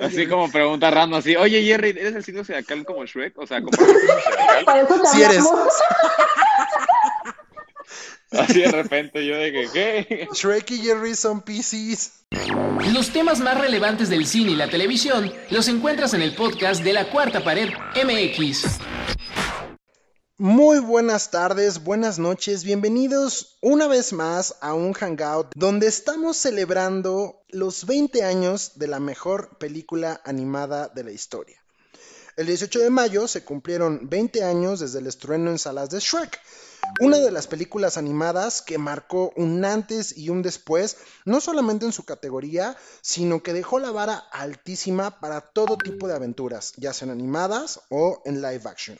Así como pregunta random, así, oye Jerry, ¿eres el signo zodiacal como Shrek? O sea, como Para eso te Sí eres. Así de repente yo de que, ¿qué? Shrek y Jerry son PCs. Los temas más relevantes del cine y la televisión los encuentras en el podcast de la Cuarta Pared MX. Muy buenas tardes, buenas noches, bienvenidos una vez más a un hangout donde estamos celebrando los 20 años de la mejor película animada de la historia. El 18 de mayo se cumplieron 20 años desde el estreno en salas de Shrek, una de las películas animadas que marcó un antes y un después, no solamente en su categoría, sino que dejó la vara altísima para todo tipo de aventuras, ya sean animadas o en live action.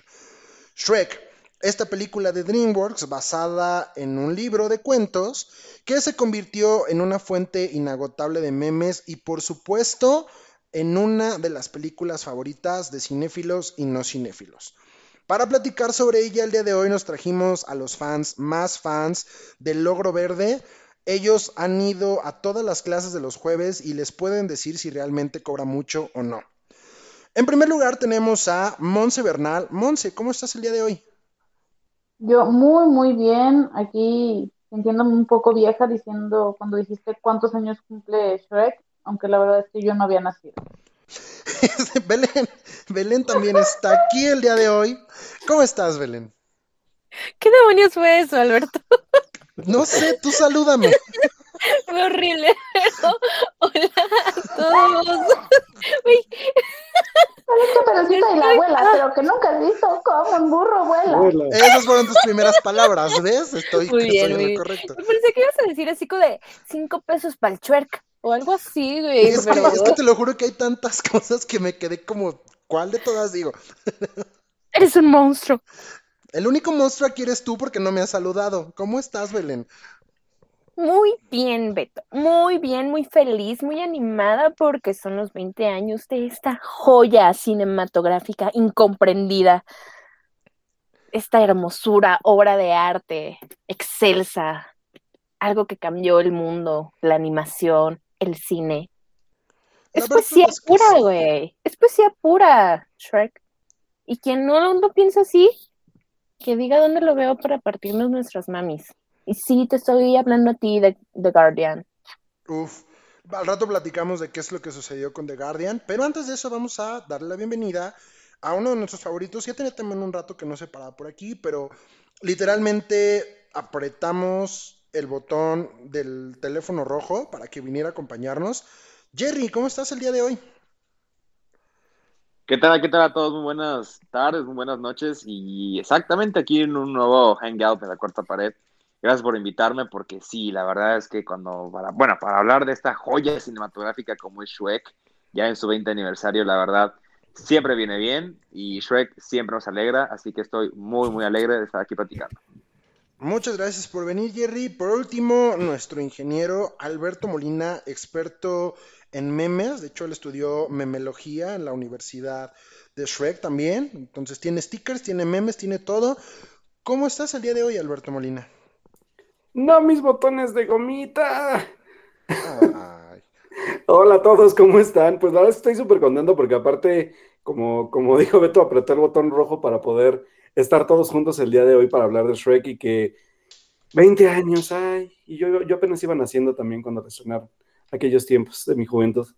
Shrek, esta película de DreamWorks basada en un libro de cuentos que se convirtió en una fuente inagotable de memes y por supuesto en una de las películas favoritas de cinéfilos y no cinéfilos. Para platicar sobre ella el día de hoy nos trajimos a los fans más fans del Logro Verde. Ellos han ido a todas las clases de los jueves y les pueden decir si realmente cobra mucho o no. En primer lugar tenemos a Monse Bernal. Monse, ¿cómo estás el día de hoy? Yo muy, muy bien. Aquí sintiéndome un poco vieja diciendo cuando dijiste cuántos años cumple Shrek, aunque la verdad es que yo no había nacido. Belén, Belén también está aquí el día de hoy. ¿Cómo estás, Belén? ¿Qué demonios fue eso, Alberto? No sé, tú salúdame. Fue horrible, pero hola a todos. Uy, Parece Caperucita y la abuela, pero que nunca has visto cómo un burro vuela. Esas fueron tus primeras palabras, ¿ves? Estoy, Muy bien, estoy en muy lo bien. correcto. Pensé que ibas a decir así como de cinco pesos para el chuerk o algo así, güey. Es que, es que te lo juro que hay tantas cosas que me quedé como, ¿cuál de todas digo? eres un monstruo. El único monstruo aquí eres tú porque no me has saludado. ¿Cómo estás, Belén? Muy bien, Beto. Muy bien, muy feliz, muy animada porque son los 20 años de esta joya cinematográfica incomprendida. Esta hermosura, obra de arte, excelsa, algo que cambió el mundo, la animación, el cine. La Es poesía es pura, güey. Es poesía pura, Shrek. Y quien no lo piensa así, que diga dónde lo veo para partirnos nuestras mamis. Y sí, te estoy hablando a ti de The Guardian. Uf, al rato platicamos de qué es lo que sucedió con The Guardian, pero antes de eso vamos a darle la bienvenida a uno de nuestros favoritos. Ya tenía también un rato que no se paraba por aquí, pero literalmente apretamos el botón del teléfono rojo para que viniera a acompañarnos. Jerry, ¿cómo estás el día de hoy? ¿Qué tal? ¿Qué tal a todos? Muy buenas tardes, muy buenas noches y exactamente aquí en un nuevo hangout de la cuarta pared. Gracias por invitarme porque sí, la verdad es que cuando, para, bueno, para hablar de esta joya cinematográfica como es Shrek, ya en su 20 aniversario, la verdad, siempre viene bien y Shrek siempre nos alegra, así que estoy muy, muy alegre de estar aquí platicando. Muchas gracias por venir, Jerry. Por último, nuestro ingeniero Alberto Molina, experto en memes. De hecho, él estudió memelogía en la Universidad de Shrek también. Entonces, tiene stickers, tiene memes, tiene todo. ¿Cómo estás el día de hoy, Alberto Molina? No, mis botones de gomita. Ay, Hola a todos, ¿cómo están? Pues la verdad estoy súper contento porque aparte, como, como dijo Beto, apreté el botón rojo para poder estar todos juntos el día de hoy para hablar de Shrek y que 20 años, ay, y yo, yo apenas iba naciendo también cuando resonaron aquellos tiempos de mi juventud.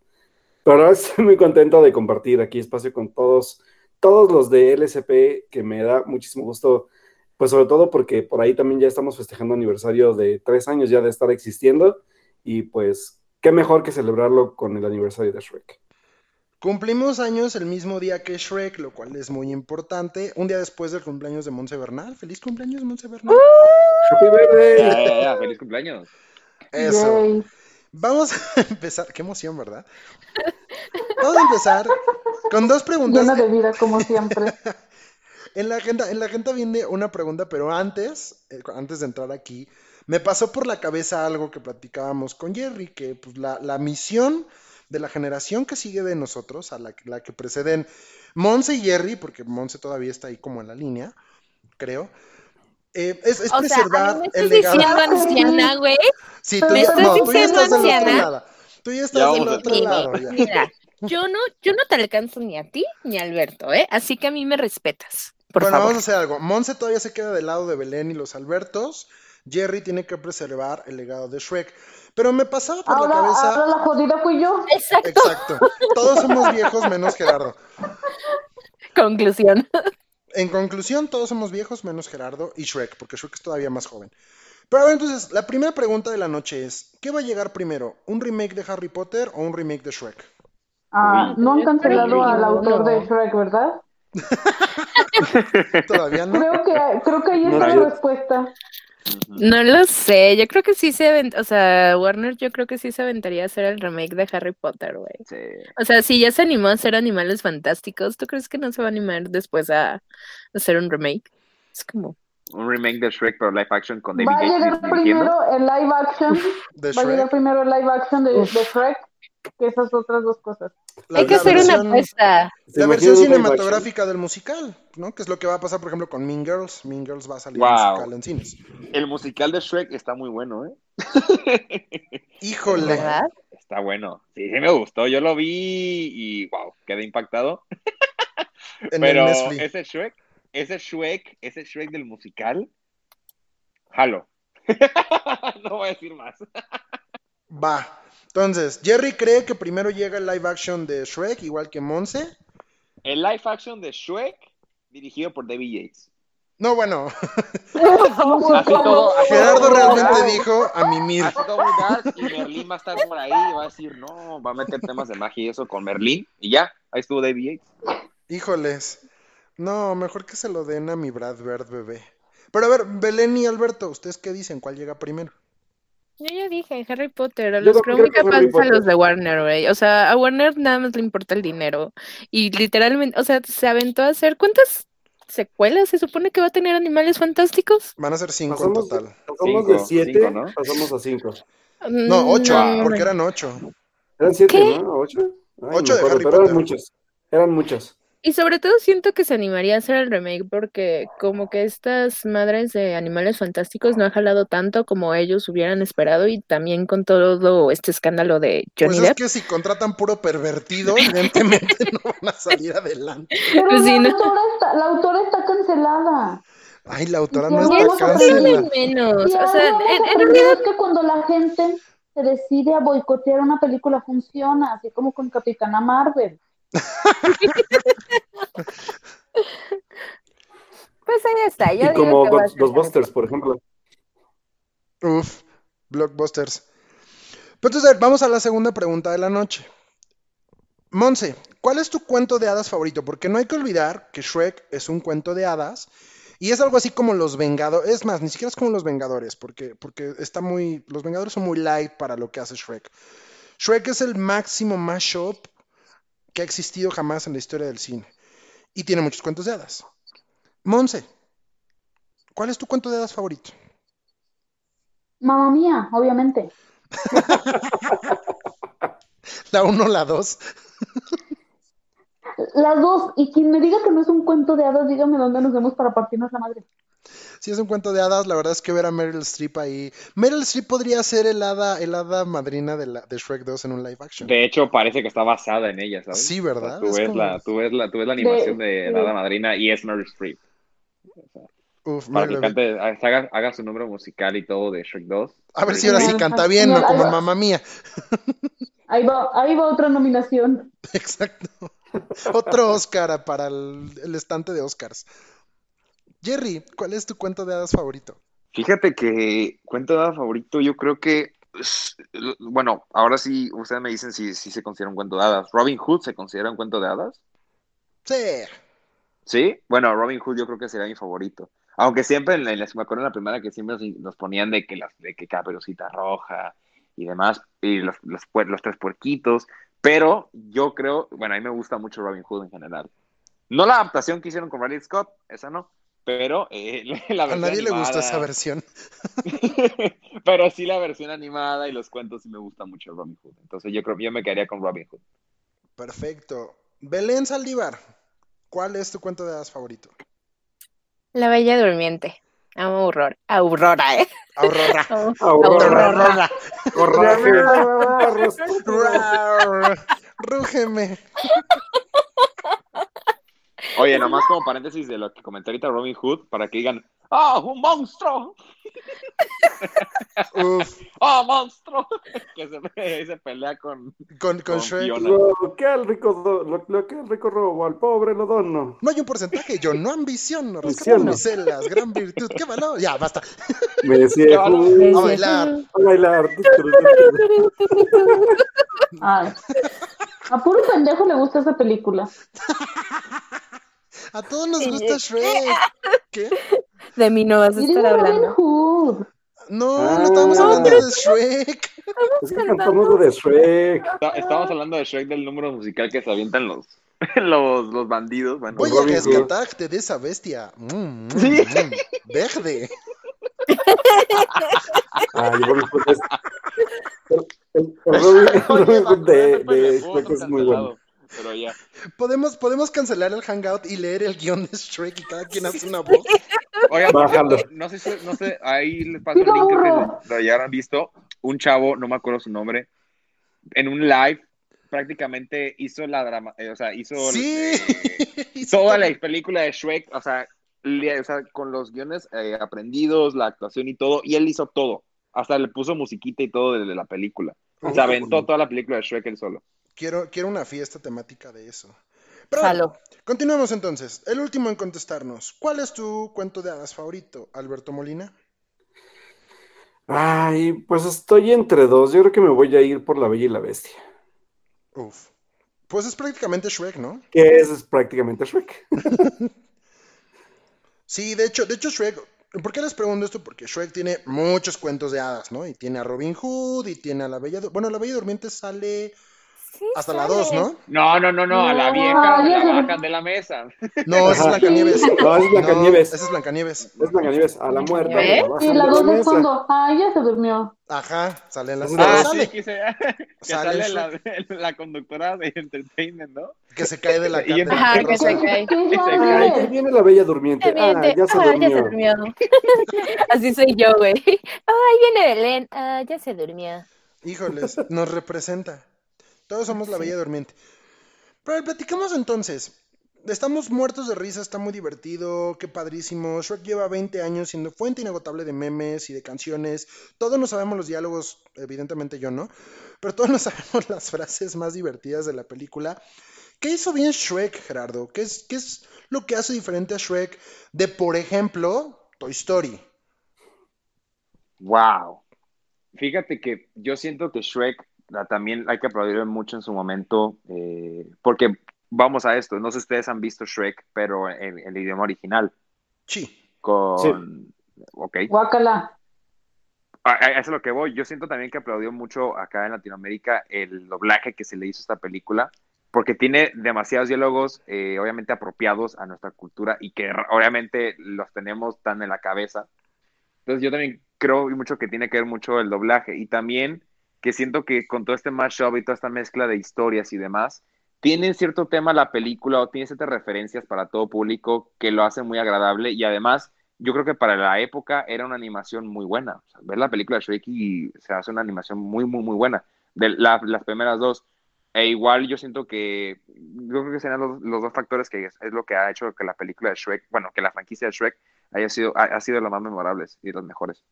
Pero ahora estoy muy contento de compartir aquí espacio con todos, todos los de LSP, que me da muchísimo gusto, pues sobre todo porque por ahí también ya estamos festejando aniversario de tres años ya de estar existiendo y pues qué mejor que celebrarlo con el aniversario de Shrek. Cumplimos años el mismo día que Shrek, lo cual es muy importante. Un día después del cumpleaños de Monse Bernal. ¡Feliz cumpleaños, Monse Bernal! ¡Happy birthday! feliz cumpleaños. Eso. Yay. Vamos a empezar. Qué emoción, ¿verdad? Vamos a empezar con dos preguntas. Llena de vida, como siempre. En la agenda, en la agenda viene una pregunta, pero antes, eh, antes de entrar aquí, me pasó por la cabeza algo que platicábamos con Jerry, que pues la, la misión de la generación que sigue de nosotros, a la, la que preceden Monse y Jerry, porque Monse todavía está ahí como en la línea, creo, eh, es, es O sea, preservar ¿a mí me el estás legado. diciendo anciana, güey? Sí, tú ¿me ya, estás no, tú ya diciendo estás del otro anciana? lado. Tú ya estás del otro empezar. lado. ya. Mira, Yo no, yo no te alcanzo ni a ti ni a Alberto, ¿eh? Así que a mí me respetas. Por bueno, favor. vamos a hacer algo. Monse todavía se queda del lado de Belén y los Albertos. Jerry tiene que preservar el legado de Shrek. Pero me pasaba por Ahora, la cabeza. ahora la jodida fui yo. Exacto. Exacto. Todos somos viejos menos Gerardo. Conclusión. En conclusión, todos somos viejos menos Gerardo y Shrek, porque Shrek es todavía más joven. Pero a ver, entonces, la primera pregunta de la noche es, ¿qué va a llegar primero? ¿Un remake de Harry Potter o un remake de Shrek? Ah, no han cancelado al autor de. Shrek, ¿verdad? Todavía no. Creo que, creo que ahí No, está la respuesta. No lo sé, yo creo que sí se avent- o sea, Warner yo creo que sí se aventaría a hacer el remake de Harry Potter, güey. Sí. O sea, si ya se animó a hacer Animales Fantásticos, ¿tú crees que no se va a animar después a hacer un remake? Es como, Un remake de Shrek, pero live action con David Va a llegar primero el live action. Va a llegar primero el live action de, de Shrek que esas otras dos cosas. La- hay que la hacer una apuesta. ¿Se La versión cinematográfica del musical, ¿no? Que es lo que va a pasar, por ejemplo, con Mean Girls. Mean Girls va a salir Wow. musical en cines. El musical de Shrek está muy bueno, ¿eh? Híjole. ¿Verdad? Está bueno. Sí, sí me gustó. Yo lo vi y wow, quedé impactado. En Pero el ese Shrek, ese Shrek, ese Shrek del musical, jalo. no voy a decir más. Va. Entonces, Jerry cree que primero llega el live action de Shrek, igual que Monse. El live action de Shrek, dirigido por David Yates. No, bueno, Así todo, así Gerardo realmente dijo a mimir. Así todo muy dark, y Merlín va a estar por ahí y va a decir, no, va a meter temas de magia y eso con Merlín. Y ya, ahí estuvo David Yates. Híjoles. No, mejor que se lo den a mi Brad Bird bebé. Pero a ver, Belén y Alberto, ¿ustedes qué dicen? ¿Cuál llega primero? Yo ya dije, Harry Potter, a los también creo que Crónica Harry pasa a los de Warner, güey. O sea, a Warner nada más le importa el dinero. Y literalmente, o sea, se aventó a hacer, ¿cuántas secuelas se supone que va a tener Animales Fantásticos? Van a ser cinco en total. pasamos Cinco, de 7, cinco, ¿no? pasamos a 5. No, ocho, No, porque eran ocho. Eran 7, ¿Qué? ¿no? ¿8? Ocho de Harry pero Potter. eran muchas. Eran muchas. Y sobre todo siento que se animaría a hacer el remake porque como que estas madres de animales fantásticos no han jalado tanto como ellos hubieran esperado y también con todo este escándalo de Johnny Pues es Depp. que si contratan puro pervertido, evidentemente no van a salir adelante. Pero Pues sí, la, ¿no? autora está, la autora está cancelada. Ay, la autora no está es cancelada. menos. Y O sea, en, realidad es que cuando la gente se decide a boicotear una película funciona, así como con Capitana Marvel. Pues ahí está. Yo Y digo como que ser Ghostbusters, por ejemplo. Uf, blockbusters. Pero entonces, a ver, vamos a la segunda pregunta de la noche. Monse, ¿cuál es tu cuento de hadas favorito? Porque no hay que olvidar que Shrek es un cuento de hadas y es algo así como Los Vengadores. Es más, ni siquiera es como Los Vengadores, porque, porque está muy. Los Vengadores son muy light para lo que hace Shrek. Shrek es el máximo mashup que ha existido jamás en la historia del cine. Y tiene muchos cuentos de hadas. Monse, ¿cuál es tu cuento de hadas favorito? Mamma mía, obviamente. La 1 la 2. Las dos, y quien me diga que no es un cuento de hadas, dígame dónde nos vemos para partirnos la madre. Si es un cuento de hadas, la verdad es que ver a Meryl Streep ahí. Meryl Streep podría ser el hada, el hada madrina de, la, de Shrek 2 en un live action. De hecho, parece que está basada en ella, ¿sabes? Sí, O sea, ¿verdad? tú, Es ves como- la, tú, ves la, tú ves la animación de, de- la hada madrina y es Mary Streep. Uf, Para Meryl- que cante, haga, haga su número musical y todo de Shrek 2. A ver si ahora sí canta bien, no como. Mamma Mía. Ahí va, ahí va otra nominación. Exacto. Otro Oscar para el, el estante de Oscars. Jerry, ¿cuál es tu cuento de hadas favorito? Fíjate que cuento de hadas favorito, yo creo que, pues, bueno, ahora sí, ustedes me dicen si, si se considera un cuento de hadas. ¿Robin Hood se considera un cuento de hadas? Sí. ¿Sí? Bueno, Robin Hood yo creo que sería mi favorito. Aunque siempre, en la, en la- me acuerdo en la primera que siempre nos, ponían de que, las, de que Caperucita Roja y demás, y los, los, los tres puerquitos, pero yo creo, bueno, a mí me gusta mucho Robin Hood en general. No la adaptación que hicieron con Riley Scott, esa no, pero eh, la A versión nadie le gusta esa versión. pero sí la versión animada y los cuentos sí me gusta mucho Robin Hood. Entonces yo creo que yo me quedaría con Robin Hood. Perfecto. Belén Saldívar, ¿cuál es tu cuento de hadas favorito? La Bella Durmiente. Amo Aurora. Aurora, ¿eh? Aurora. Aurora. Aurora. Rúgeme. Oye, nomás como paréntesis de lo que comentó ahorita Robin Hood, para que digan, ¡Ah, un monstruo! Uf, ¡Ah, monstruo! que se, se pelea con, con, con con Shrek. Lo que al rico, do- lo, lo que al rico robo, al pobre lo dono. No hay un porcentaje, yo no ambiciono. Ambiciono. Rescatar mis celas, gran virtud. ¡Qué valor! Ya, basta. Me decía, valor. "Uh, A bailar. a bailar. Ay. A puro pendejo le gusta esa película. A todos nos gusta Shrek. ¿Qué? De mí no vas a estar hablando. No, Ah. no estábamos hablando de Shrek. Es que cantamos de Shrek. Estamos hablando de Shrek del número musical que se avientan los, los, los bandidos. Bueno, Voy a rescatarte de esa bestia. Mm, mm, Sí. mm. Verde. Ay, Robin Hood es. El, el- el Robin, el Oye, Robin Hood de, Shrek es muy bueno. Cancelado, Pero ya. ¿Podemos, podemos cancelar el hangout y leer el guion de Shrek y cada quien hace una voz. Oigan, no sé, si- no sé, ahí les paso el link que lo hayan visto. Un chavo, no me acuerdo su nombre, en un live prácticamente hizo la drama, eh, o sea, hizo Sí. eh, toda la película de Shrek, o sea, le- o sea, con los guiones eh, aprendidos, la actuación y todo, y él hizo todo. Hasta le puso musiquita y todo de, de la película. Se aventó toda la película de Shrek él solo. Quiero, quiero una fiesta temática de eso. Pero continuemos entonces. El último en contestarnos. ¿Cuál es tu cuento de hadas favorito, Alberto Molina? Ay, pues estoy entre dos. Yo creo que me voy a ir por La Bella y la Bestia. Uf. Pues es prácticamente Shrek, ¿no? Que es, es prácticamente Shrek. Sí, de hecho, de hecho Shrek, ¿por qué les pregunto esto? Porque Shrek tiene muchos cuentos de hadas, ¿no? Y tiene a Robin Hood y tiene a la Bella, bueno, la Bella Durmiente sale hasta la sale. 2, ¿no? No, no, no, no, a la vieja la bajan de la mesa. No, esa es. Blancanieves. No, es Blancanieves. No, esa es Blancanieves. Es Blancanieves, a la muerte. ¿Eh? la de la la dos es mesa. cuando, ay, ya se durmió. Ajá, sale en la Ah, Ah, sale, sí, que, se- que Sale sale la, la conductora de Entertainment, ¿no? que se cae de la, la Ajá, que se cae. Ahí viene la Bella Durmiente. Ahí Ah, ya se ah, ya se durmió. durmió. Así soy yo, güey. Ay, viene Belén. Ah, ya se durmió. Híjoles, nos representa. Todos somos la Bella Durmiente. Pero platicamos entonces. Estamos muertos de risa, está muy divertido, qué padrísimo. Shrek lleva 20 años siendo fuente inagotable de memes y de canciones. Todos nos sabemos los diálogos, evidentemente yo no, pero todos nos sabemos las frases más divertidas de la película. ¿Qué hizo bien Shrek, Gerardo? ¿Qué es, qué es lo que hace diferente a Shrek de, por ejemplo, Toy Story? Wow. Fíjate que yo siento que Shrek también hay que aplaudirle mucho en su momento, eh, porque vamos a esto, no sé si ustedes han visto Shrek, pero en el idioma original, Sí. con... Ok, Guácala. a, a eso es lo que voy. Yo siento también que aplaudió mucho acá en Latinoamérica el doblaje que se le hizo a esta película, porque tiene demasiados diálogos, eh, obviamente apropiados a nuestra cultura y que obviamente los tenemos tan en la cabeza. Entonces yo también creo mucho que tiene que ver mucho el doblaje y también que siento que con todo este mashup y toda esta mezcla de historias y demás, tiene cierto tema la película o tiene ciertas referencias para todo público que lo hace muy agradable y además yo creo que para la época era una animación muy buena. O ver la película de Shrek y se hace una animación muy, muy, muy buena. De la- las primeras dos. E igual yo siento que, yo creo que serán los, dos factores que es, lo que ha hecho que la película de Shrek, bueno, que la franquicia de Shrek haya sido, ha, sido las más memorables y las mejores.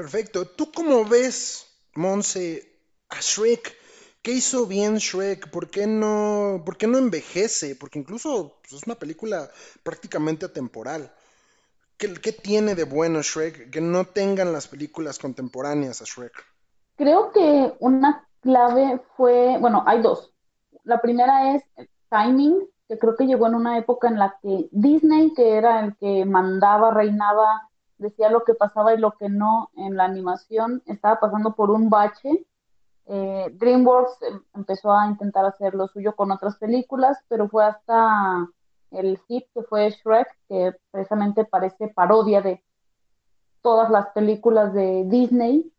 Perfecto. ¿Tú cómo ves, Monse, a Shrek? ¿Qué hizo bien Shrek? ¿Por qué no, por qué no envejece? Porque incluso pues, es una película prácticamente atemporal. ¿Qué, qué tiene de bueno Shrek que no tengan las películas contemporáneas a Shrek? Creo que una clave fue, bueno, hay dos. La primera es el timing, que creo que llegó en una época en la que Disney, que era el que mandaba, reinaba, decía lo que pasaba y lo que no en la animación, estaba pasando por un bache. Eh, DreamWorks em- empezó a intentar hacer lo suyo con otras películas, pero fue hasta el hit que fue Shrek, que precisamente parece parodia de todas las películas de Disney.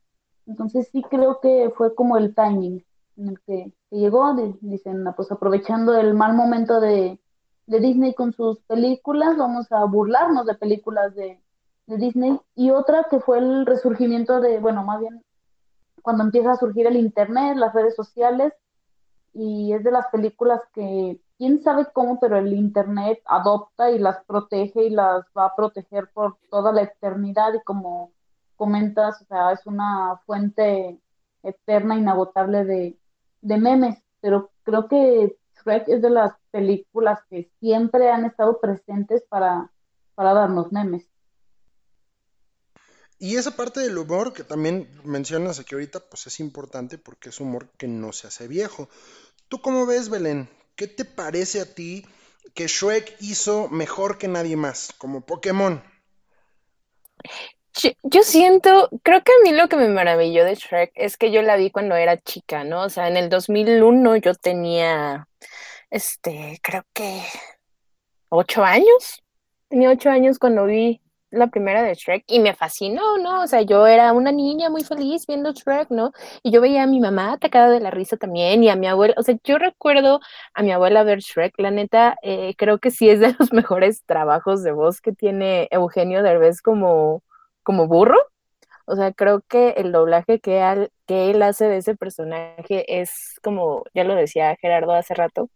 Entonces sí creo que fue como el timing en el que, que llegó, di- dicen, "Ah, pues aprovechando el mal momento de, de Disney con sus películas, vamos a burlarnos de películas de, de Disney. Y otra que fue el resurgimiento de, bueno, más bien cuando empieza a surgir el Internet, las redes sociales, y es de las películas que, quién sabe cómo, pero el Internet adopta y las protege y las va a proteger por toda la eternidad y como comentas, o sea, es una fuente eterna, inagotable de, de memes, pero creo que Shrek es de las películas que siempre han estado presentes para, para darnos memes. Y esa parte del humor que también mencionas aquí ahorita, pues es importante porque es humor que no se hace viejo. ¿Tú cómo ves, Belén? ¿Qué te parece a ti que Shrek hizo mejor que nadie más, como Pokémon? Yo, siento, creo que a mí lo que me maravilló de Shrek es que yo la vi cuando era chica, ¿no? O sea, en el 2001 yo tenía, este, creo que ocho años. Tenía ocho años cuando vi la primera de Shrek y me fascinó, ¿no? O sea, yo era una niña muy feliz viendo Shrek, ¿no? Y yo veía a mi mamá atacada de la risa también y a mi abuela, o sea, yo recuerdo a mi abuela ver Shrek, la neta, eh, creo que sí es de los mejores trabajos de voz que tiene Eugenio Derbez como, como burro. O sea, creo que el doblaje que, que él hace de ese personaje es como, ya lo decía Gerardo hace rato,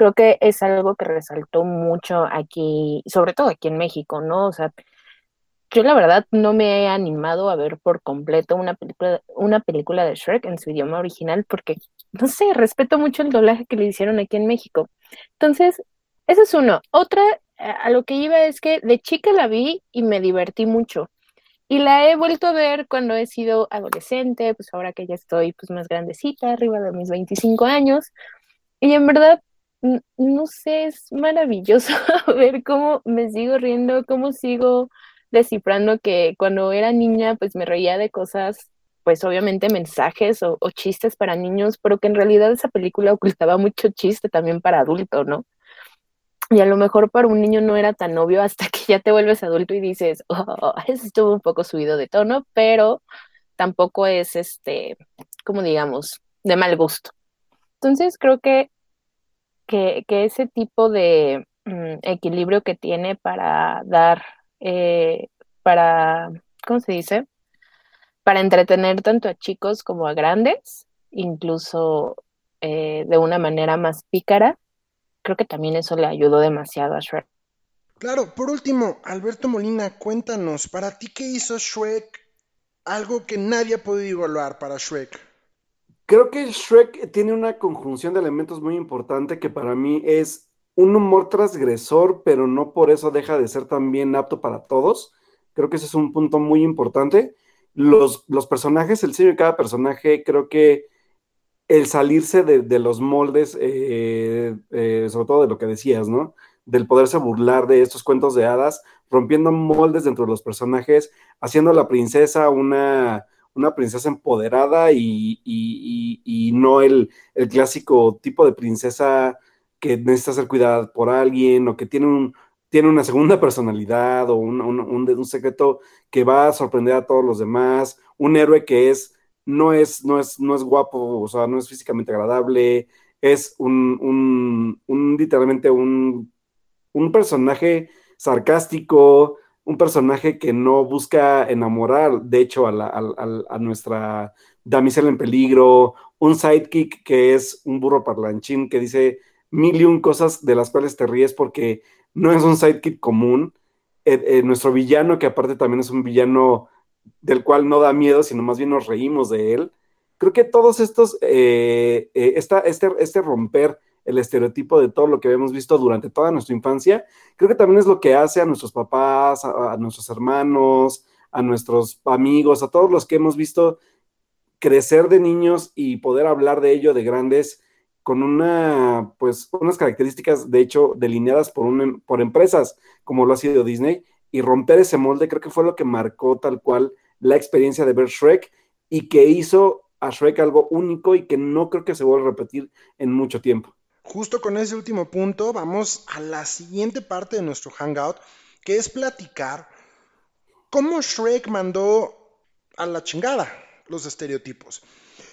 creo que es algo que resaltó mucho aquí, sobre todo aquí en México, ¿no? O sea, yo la verdad no me he animado a ver por completo una película, una película de Shrek en su idioma original porque, no sé, respeto mucho el doblaje que le hicieron aquí en México. Entonces, eso es uno. Otra, a lo que iba es que de chica la vi y me divertí mucho. Y la he vuelto a ver cuando he sido adolescente, pues ahora que ya estoy pues más grandecita, arriba de mis 25 años. Y en verdad no sé, es maravilloso ver cómo me sigo riendo, cómo sigo descifrando que cuando era niña pues me reía de cosas, pues obviamente mensajes o, chistes para niños, pero que en realidad esa película ocultaba mucho chiste también para adulto, ¿no? Y a lo mejor para un niño no era tan obvio hasta que ya te vuelves adulto y dices, oh, eso estuvo un poco subido de tono, pero tampoco es este, como digamos, de mal gusto. Entonces creo que que, ese tipo de mm, equilibrio que tiene para dar, eh, para, ¿cómo se dice? Para entretener tanto a chicos como a grandes, incluso eh, de una manera más pícara, creo que también eso le ayudó demasiado a Shrek. Claro, por último, Alberto Molina, cuéntanos, para ti qué hizo Shrek algo que nadie ha podido evaluar para Shrek. Creo que Shrek tiene una conjunción de elementos muy importante que para mí es un humor transgresor, pero no por eso deja de ser también apto para todos. Creo que ese es un punto muy importante. Los, los personajes, el diseño de cada personaje, creo que el salirse de, los moldes, eh, eh, sobre todo de lo que decías, ¿no? Del poderse burlar de estos cuentos de hadas, rompiendo moldes dentro de los personajes, haciendo a la princesa una, una princesa empoderada y, no el, clásico tipo de princesa que necesita ser cuidada por alguien o que tiene, un, tiene una segunda personalidad o un, un, secreto que va a sorprender a todos los demás, un héroe que es no es, no es, no es guapo, o sea, no es físicamente agradable, es un, un literalmente un, un personaje sarcástico, un personaje que no busca enamorar, de hecho, a, nuestra damisela en peligro, un sidekick que es un burro parlanchín que dice mil y un cosas de las cuales te ríes porque no es un sidekick común. Eh, eh, nuestro villano, que aparte también es un villano del cual no da miedo, sino más bien nos reímos de él. Creo que todos estos, eh, este, este romper el estereotipo de todo lo que habíamos visto durante toda nuestra infancia, creo que también es lo que hace a nuestros papás, a, nuestros hermanos, a nuestros amigos, a todos los que hemos visto crecer de niños y poder hablar de ello de grandes con una, pues, unas características, de hecho, delineadas por, un, por empresas, como lo ha sido Disney, y romper ese molde, creo que fue lo que marcó tal cual la experiencia de ver Shrek y que hizo a Shrek algo único y que no creo que se vuelva a repetir en mucho tiempo. Justo con ese último punto vamos a la siguiente parte de nuestro hangout, que es platicar cómo Shrek mandó a la chingada los estereotipos.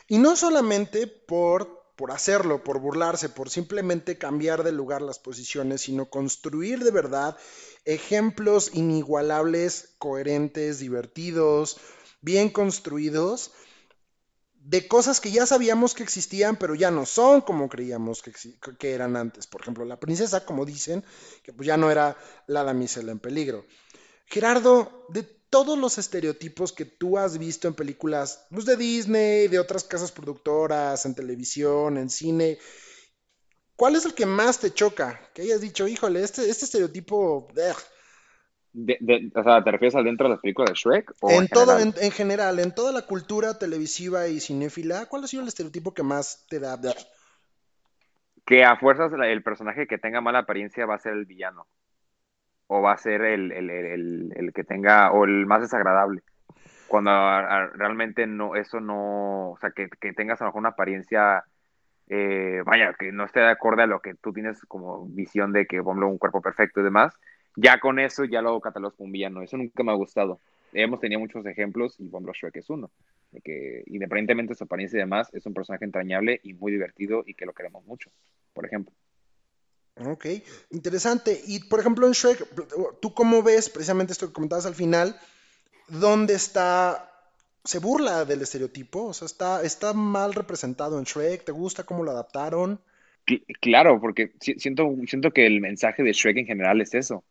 Y no solamente por, por hacerlo, por burlarse, por simplemente cambiar de lugar las posiciones, sino construir de verdad ejemplos inigualables, coherentes, divertidos, bien construidos, de cosas que ya sabíamos que existían, pero ya no son como creíamos que, que, eran antes. Por ejemplo, la princesa, como dicen, que pues ya no era la damisela en peligro. Gerardo, de todos los estereotipos que tú has visto en películas pues, de Disney, de otras casas productoras, en televisión, en cine, ¿cuál es el que más te choca? Que hayas dicho, híjole, este, este estereotipo... o sea, ¿te refieres al dentro de las películas de Shrek? en, todo, en, general, en toda la cultura televisiva y cinéfila, ¿cuál ha sido el estereotipo que más te da? Que a fuerzas el personaje que tenga mala apariencia va a ser el villano o va a ser el, el, el, el, que tenga, o el más desagradable. Cuando realmente no, eso no, o sea, que, que tengas a lo mejor una apariencia, eh, vaya, que no esté de acuerdo a lo que tú tienes como visión de que, por un cuerpo perfecto y demás, ya con eso ya lo catalogas como un villano. Eso nunca me ha gustado. Hemos tenido muchos ejemplos y ejemplo Shrek es uno. De que independientemente de su apariencia y demás, es un personaje entrañable y muy divertido y que lo queremos mucho, por ejemplo. Ok, interesante. Y por ejemplo en Shrek, ¿tú cómo ves precisamente esto que comentabas al final? ¿Dónde está, se burla del estereotipo? O sea, está, está mal representado en Shrek. ¿Te gusta cómo lo adaptaron? Claro, porque siento, siento que el mensaje de Shrek en general es eso,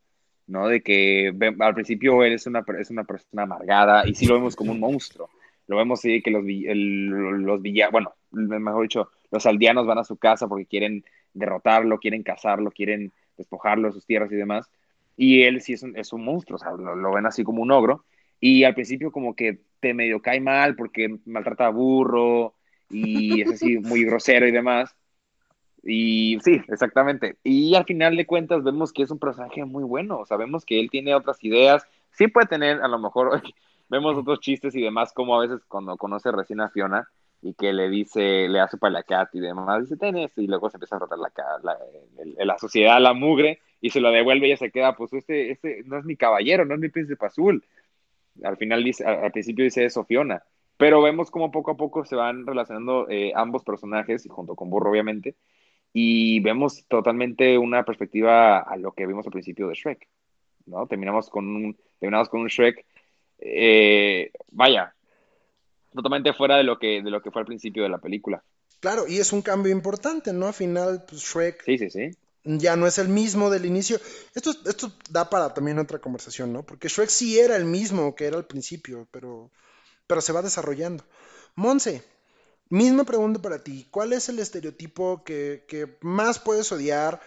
¿no? De que al principio él es una, es una persona amargada y sí lo vemos como un monstruo. Lo vemos así que los, los villanos, bueno, mejor dicho, los aldeanos van a su casa porque quieren derrotarlo, quieren cazarlo, quieren despojarlo de sus tierras y demás. Y él sí es un, es un monstruo, lo, ven así como un ogro. Y al principio como que te medio cae mal porque maltrata a burro y es así muy grosero y demás. Y sí, exactamente. Y al final de cuentas vemos que es un personaje muy bueno, vemos que él tiene otras ideas. Sí puede tener, a lo mejor, vemos otros chistes y demás, como a veces cuando conoce recién a Fiona, y que le dice, le hace palacat y demás, dice, ten y luego se empieza a rotar la, la, la sociedad, la mugre, y se lo devuelve y ella se queda, pues este, este no es mi caballero, no es mi príncipe azul. Al final dice, al, principio dice eso Fiona, pero vemos como poco a poco se van relacionando eh, ambos personajes, y junto con Burro obviamente, y vemos totalmente una perspectiva a lo que vimos al principio de Shrek, ¿no? Terminamos con un, terminamos con un Shrek, eh, vaya, totalmente fuera de lo que, de lo que fue al principio de la película. Claro, y es un cambio importante, ¿no? Al final, pues Shrek sí, sí, sí. ya no es el mismo del inicio. Esto, esto da para también otra conversación, ¿no? Porque Shrek sí era el mismo que era al principio, pero, pero se va desarrollando. Monse, misma pregunta para ti. ¿Cuál es el estereotipo que, que más puedes odiar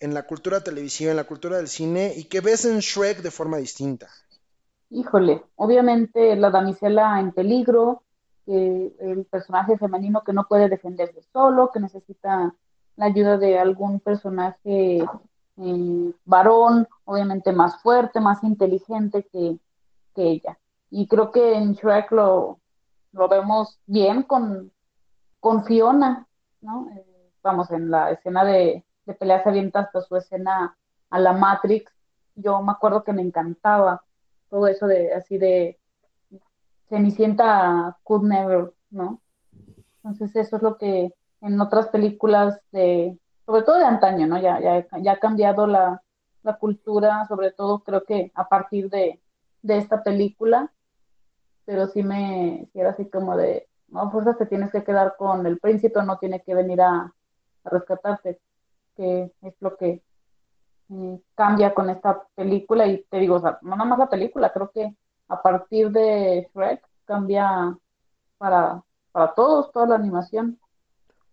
en la cultura televisiva, en la cultura del cine, y que ves en Shrek de forma distinta? Híjole, obviamente la damisela en peligro, el personaje femenino que no puede defenderse solo, que necesita la ayuda de algún personaje eh, varón, obviamente más fuerte, más inteligente que, ella. Y creo que en Shrek lo, lo vemos bien con, con Fiona, ¿no? Eh, vamos, en la escena de, de pelea hasta su escena a la Matrix. Yo me acuerdo que me encantaba todo eso de así de Cenicienta could never, ¿no? Entonces eso es lo que en otras películas de, sobre todo de antaño, ¿no? Ya, ya, ya ha cambiado la, la cultura, sobre todo creo que a partir de, de esta película, pero sí me, sí era así como de, no, fuerzas te tienes que quedar con el príncipe, no tiene que venir a, a rescatarte, que es lo que eh, cambia con esta película y te digo, o sea, no nada más la película, creo que a partir de Shrek cambia para, para todos, toda la animación.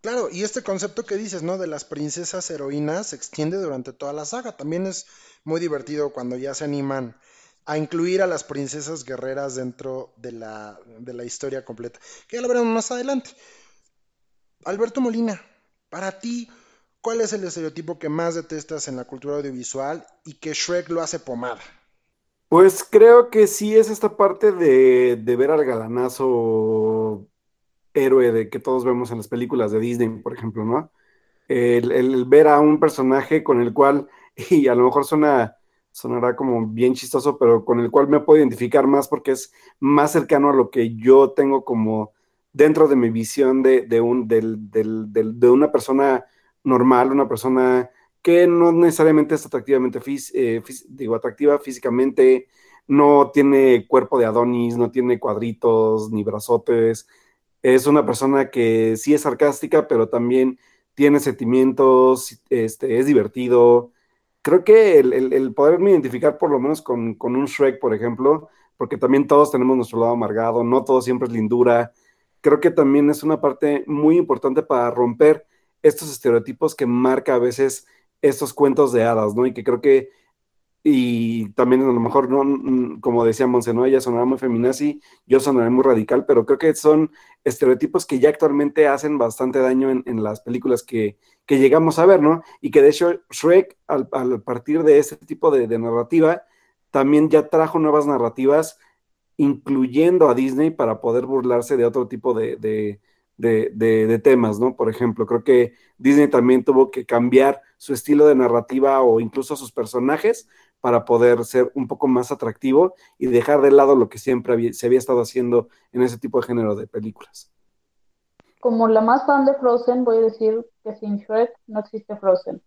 Claro, y este concepto que dices, ¿no? De las princesas heroínas se extiende durante toda la saga. También es muy divertido cuando ya se animan a incluir a las princesas guerreras dentro de la, de la historia completa, que ya lo veremos más adelante. Alberto Molina, para ti, ¿cuál es el estereotipo que más detestas en la cultura audiovisual y que Shrek lo hace pomada? Pues creo que sí es esta parte de, ver al galanazo héroe de que todos vemos en las películas de Disney, por ejemplo, ¿no? El, ver a un personaje con el cual, y a lo mejor suena, sonará como bien chistoso, pero con el cual me puedo identificar más porque es más cercano a lo que yo tengo como dentro de mi visión de, un, de una persona normal, una persona que no necesariamente es atractivamente eh, digo, atractiva físicamente, no tiene cuerpo de Adonis, no tiene cuadritos ni brazotes, es una persona que sí es sarcástica, pero también tiene sentimientos, este, es divertido. Creo que el, poderme identificar por lo menos con, con, un Shrek, por ejemplo, porque también todos tenemos nuestro lado amargado, no todo siempre es lindura. Creo que también es una parte muy importante para romper estos estereotipos que marca a veces estos cuentos de hadas, ¿no? Y que creo que y también a lo mejor, no, mm, como decía Monse, ¿no? ella sonará muy feminazi, yo sonaré muy radical, pero creo que son estereotipos que ya actualmente hacen bastante daño en, las películas que, llegamos a ver, ¿no? Y que de hecho Shrek, al, partir de ese tipo de, narrativa, también ya trajo nuevas narrativas, incluyendo a Disney para poder burlarse de otro tipo de, de temas, ¿no? Por ejemplo, creo que Disney también tuvo que cambiar su estilo de narrativa o incluso sus personajes para poder ser un poco más atractivo y dejar de lado lo que siempre se había estado haciendo en ese tipo de género de películas. Como la más fan de Frozen, voy a decir que sin Shrek no existe Frozen.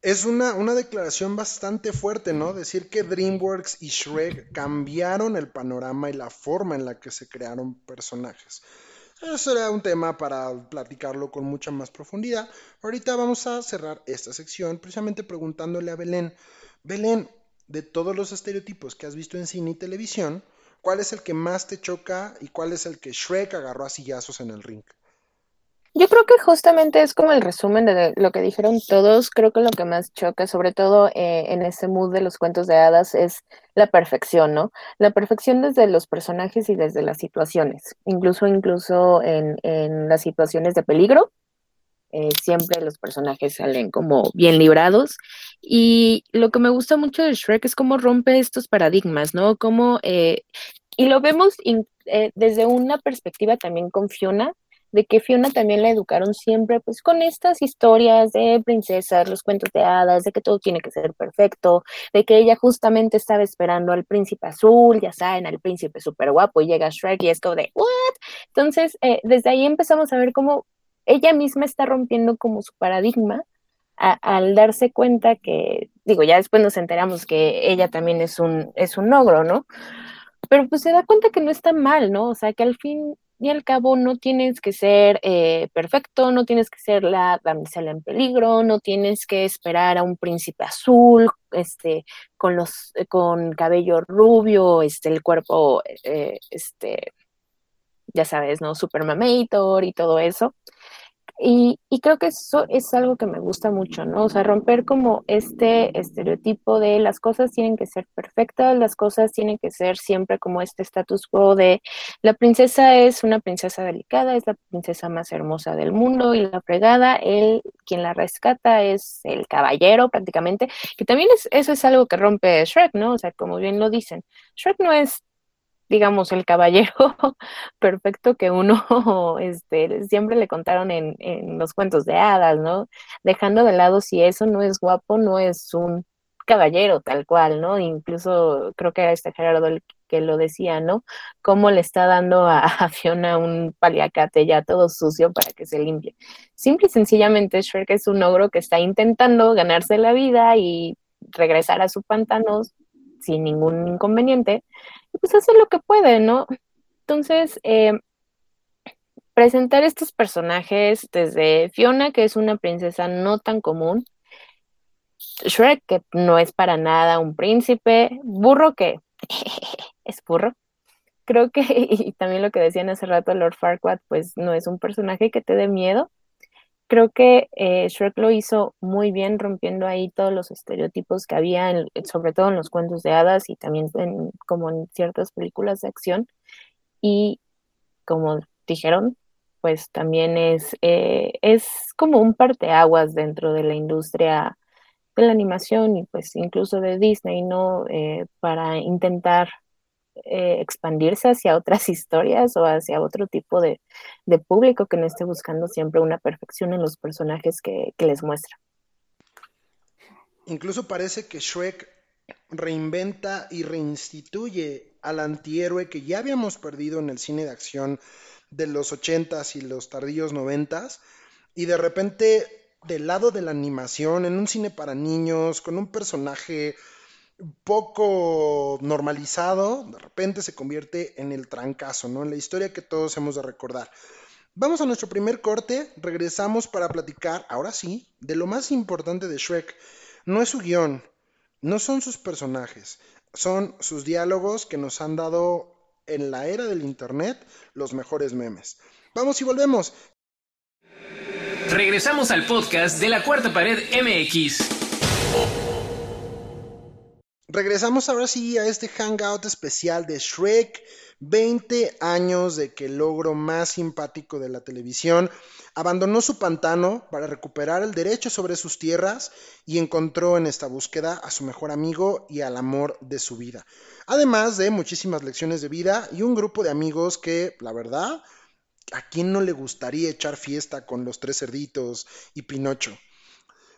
Es una, una declaración bastante fuerte, ¿no? Decir que DreamWorks y Shrek cambiaron el panorama y la forma en la que se crearon personajes. Eso será un tema para platicarlo con mucha más profundidad. Ahorita vamos a cerrar esta sección precisamente preguntándole a Belén Belén, de todos los estereotipos que has visto en cine y televisión, ¿cuál es el que más te choca y cuál es el que Shrek agarró a sillazos en el ring? Yo creo que justamente es como el resumen de lo que dijeron todos. Creo que lo que más choca, sobre todo eh, en ese mood de los cuentos de hadas, es la perfección, ¿no? La perfección desde los personajes y desde las situaciones, incluso, incluso en, en las situaciones de peligro. Eh, siempre los personajes salen como bien librados. Y lo que me gusta mucho de Shrek es cómo rompe estos paradigmas, ¿no? Como, eh, y lo vemos eh, desde una perspectiva también con Fiona, de que Fiona también la educaron siempre pues con estas historias de princesas, los cuentos de hadas, de que todo tiene que ser perfecto, de que ella justamente estaba esperando al príncipe azul, ya saben, al príncipe súper guapo y llega Shrek y es como de, ¿what? Entonces, desde ahí empezamos a ver cómo ella misma está rompiendo como su paradigma al darse cuenta que, digo, ya después nos enteramos que ella también es un, es un ogro, ¿no? Pero pues se da cuenta que no está mal, ¿no? O sea, que al fin y al cabo no tienes que ser eh, perfecto, no tienes que ser la damisela en peligro, no tienes que esperar a un príncipe azul, este, con los, con cabello rubio, este, el cuerpo, eh, este, ya sabes, ¿no? Super mamator y todo eso. Y, creo que eso es algo que me gusta mucho, ¿no? O sea, romper como este estereotipo de las cosas tienen que ser perfectas, las cosas tienen que ser siempre como este status quo de la princesa es una princesa delicada, es la princesa más hermosa del mundo y la fregada, él quien la rescata es el caballero prácticamente, que también es, eso es algo que rompe Shrek, ¿no? O sea, como bien lo dicen, Shrek no es digamos, el caballero perfecto que uno este, siempre le contaron en, los cuentos de hadas, ¿no? Dejando de lado si eso no es guapo, no es un caballero tal cual, ¿no? Incluso creo que era este Gerardo el que lo decía, ¿no? Cómo le está dando a, Fiona un paliacate ya todo sucio para que se limpie. Simple y sencillamente Shrek es un ogro que está intentando ganarse la vida y regresar a su pantano sin ningún inconveniente, pues hace lo que puede, ¿no? Entonces, eh, presentar estos personajes desde Fiona, que es una princesa no tan común, Shrek, que no es para nada un príncipe, Burro, que es burro. Creo que, y también lo que decían hace rato Lord Farquaad, pues no es un personaje que te dé miedo, creo que eh, Shrek lo hizo muy bien rompiendo ahí todos los estereotipos que había, sobre todo en los cuentos de hadas y también en, como en ciertas películas de acción. Y como dijeron, pues también es, eh, es como un parteaguas dentro de la industria de la animación y pues incluso de Disney, ¿no? Eh, para intentar eh, expandirse hacia otras historias o hacia otro tipo de, público que no esté buscando siempre una perfección en los personajes que, les muestra. Incluso parece que Shrek reinventa y reinstituye al antihéroe que ya habíamos perdido en el cine de acción de los 80s y los tardíos 90s y de repente del lado de la animación en un cine para niños con un personaje poco normalizado, de repente se convierte en el trancazo, ¿no? En la historia que todos hemos de recordar. Vamos a nuestro primer corte, regresamos para platicar, ahora sí, de lo más importante de Shrek. No es su guion, no son sus personajes, son sus diálogos que nos han dado en la era del Internet los mejores memes. Vamos y volvemos. Regresamos al podcast de la Cuarta Pared MX. Regresamos ahora sí a este hangout especial de Shrek. 20 años de que el logro más simpático de la televisión abandonó su pantano para recuperar el derecho sobre sus tierras y encontró en esta búsqueda a su mejor amigo y al amor de su vida. Además de muchísimas lecciones de vida y un grupo de amigos que, la verdad, ¿a quién no le gustaría echar fiesta con los tres cerditos y Pinocho?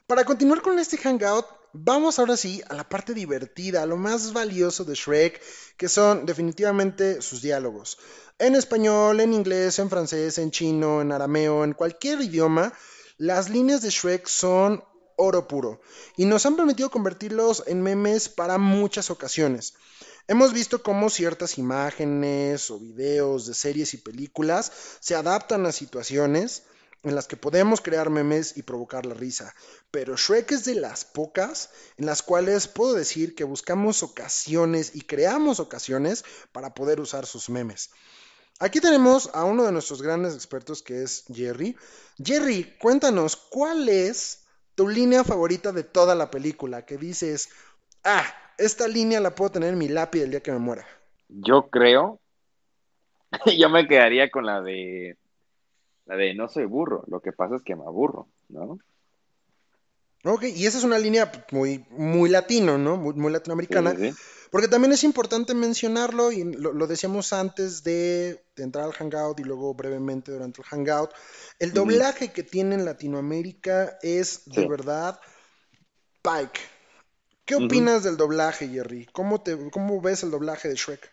Para continuar con este hangout, vamos ahora sí a la parte divertida, a lo más valioso de Shrek, que son definitivamente sus diálogos. En español, en inglés, en francés, en chino, en arameo, en cualquier idioma, las líneas de Shrek son oro puro y nos han permitido convertirlos en memes para muchas ocasiones. Hemos visto cómo ciertas imágenes o videos de series y películas se adaptan a situaciones, en las que podemos crear memes y provocar la risa, pero Shrek es de las pocas en las cuales puedo decir que buscamos ocasiones y creamos ocasiones para poder usar sus memes. Aquí tenemos a uno de nuestros grandes expertos que es Jerry. Jerry, cuéntanos, ¿cuál es tu línea favorita de toda la película? Que dices, ah, esta línea la puedo tener en mi lápiz el día que me muera. Yo creo, yo me quedaría con la de la de no soy burro, lo que pasa es que me aburro, ¿no? Ok, y esa es una línea muy, muy latino, ¿no? Muy, latinoamericana. Porque también es importante mencionarlo, y lo, decíamos antes de, entrar al Hangout y luego brevemente durante el Hangout. El doblaje que tiene en Latinoamérica es de verdad Pike. ¿Qué opinas del doblaje, Jerry? ¿Cómo, te, ¿Cómo ves el doblaje de Shrek?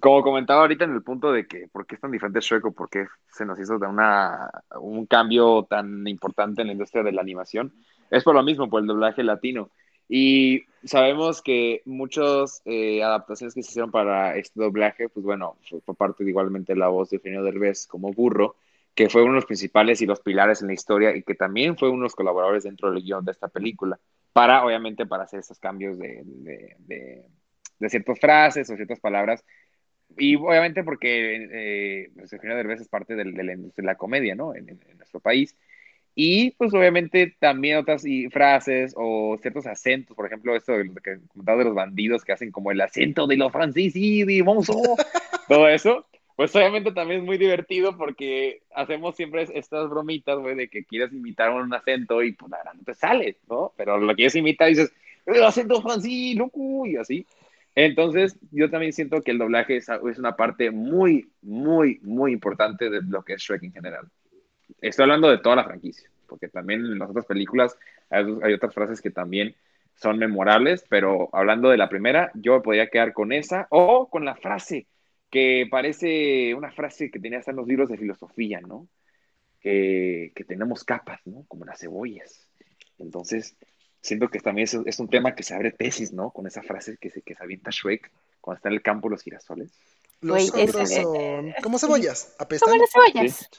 Como comentaba ahorita en el punto de que por qué es tan diferente Shrek o por qué se nos hizo de una, un cambio tan importante en la industria de la animación, es por lo mismo, por el doblaje latino. Y sabemos que muchas eh, adaptaciones que se hicieron para este doblaje, pues bueno, fue, parte de igualmente la voz de Eugenio Derbez como burro, que fue uno de los principales y los pilares en la historia y que también fue uno de los colaboradores dentro del guion de esta película, para obviamente para hacer esos cambios de, de, de, de ciertas frases o ciertas palabras y obviamente porque eh, pues, Eugenio Derbez es parte de, la, comedia, ¿no? En, nuestro país. Y pues obviamente también otras frases o ciertos acentos, por ejemplo, esto de, que comentaba de los bandidos que hacen como el acento de los franceses y todo eso, pues obviamente también es muy divertido porque hacemos siempre estas bromitas, güey, de que quieres imitar un acento y pues la verdad no te sale, ¿no? Pero lo quieres imitar y dices, el acento francés, loco, y así. Entonces, yo también siento que el doblaje es, una parte muy, muy, muy importante de lo que es Shrek en general. Estoy hablando de toda la franquicia, porque también en las otras películas hay, otras frases que también son memorables, pero hablando de la primera, yo podría quedar con esa o con la frase que parece una frase que tenía hasta en los libros de filosofía, ¿no? Que, que tenemos capas, ¿no? Como las cebollas. Entonces, siento que también es, un tema que se abre tesis, ¿no? Con esa frase que se, que se avienta Shrek cuando está en el campo los girasoles. Los otros son como cebollas, apestan. Como las cebollas.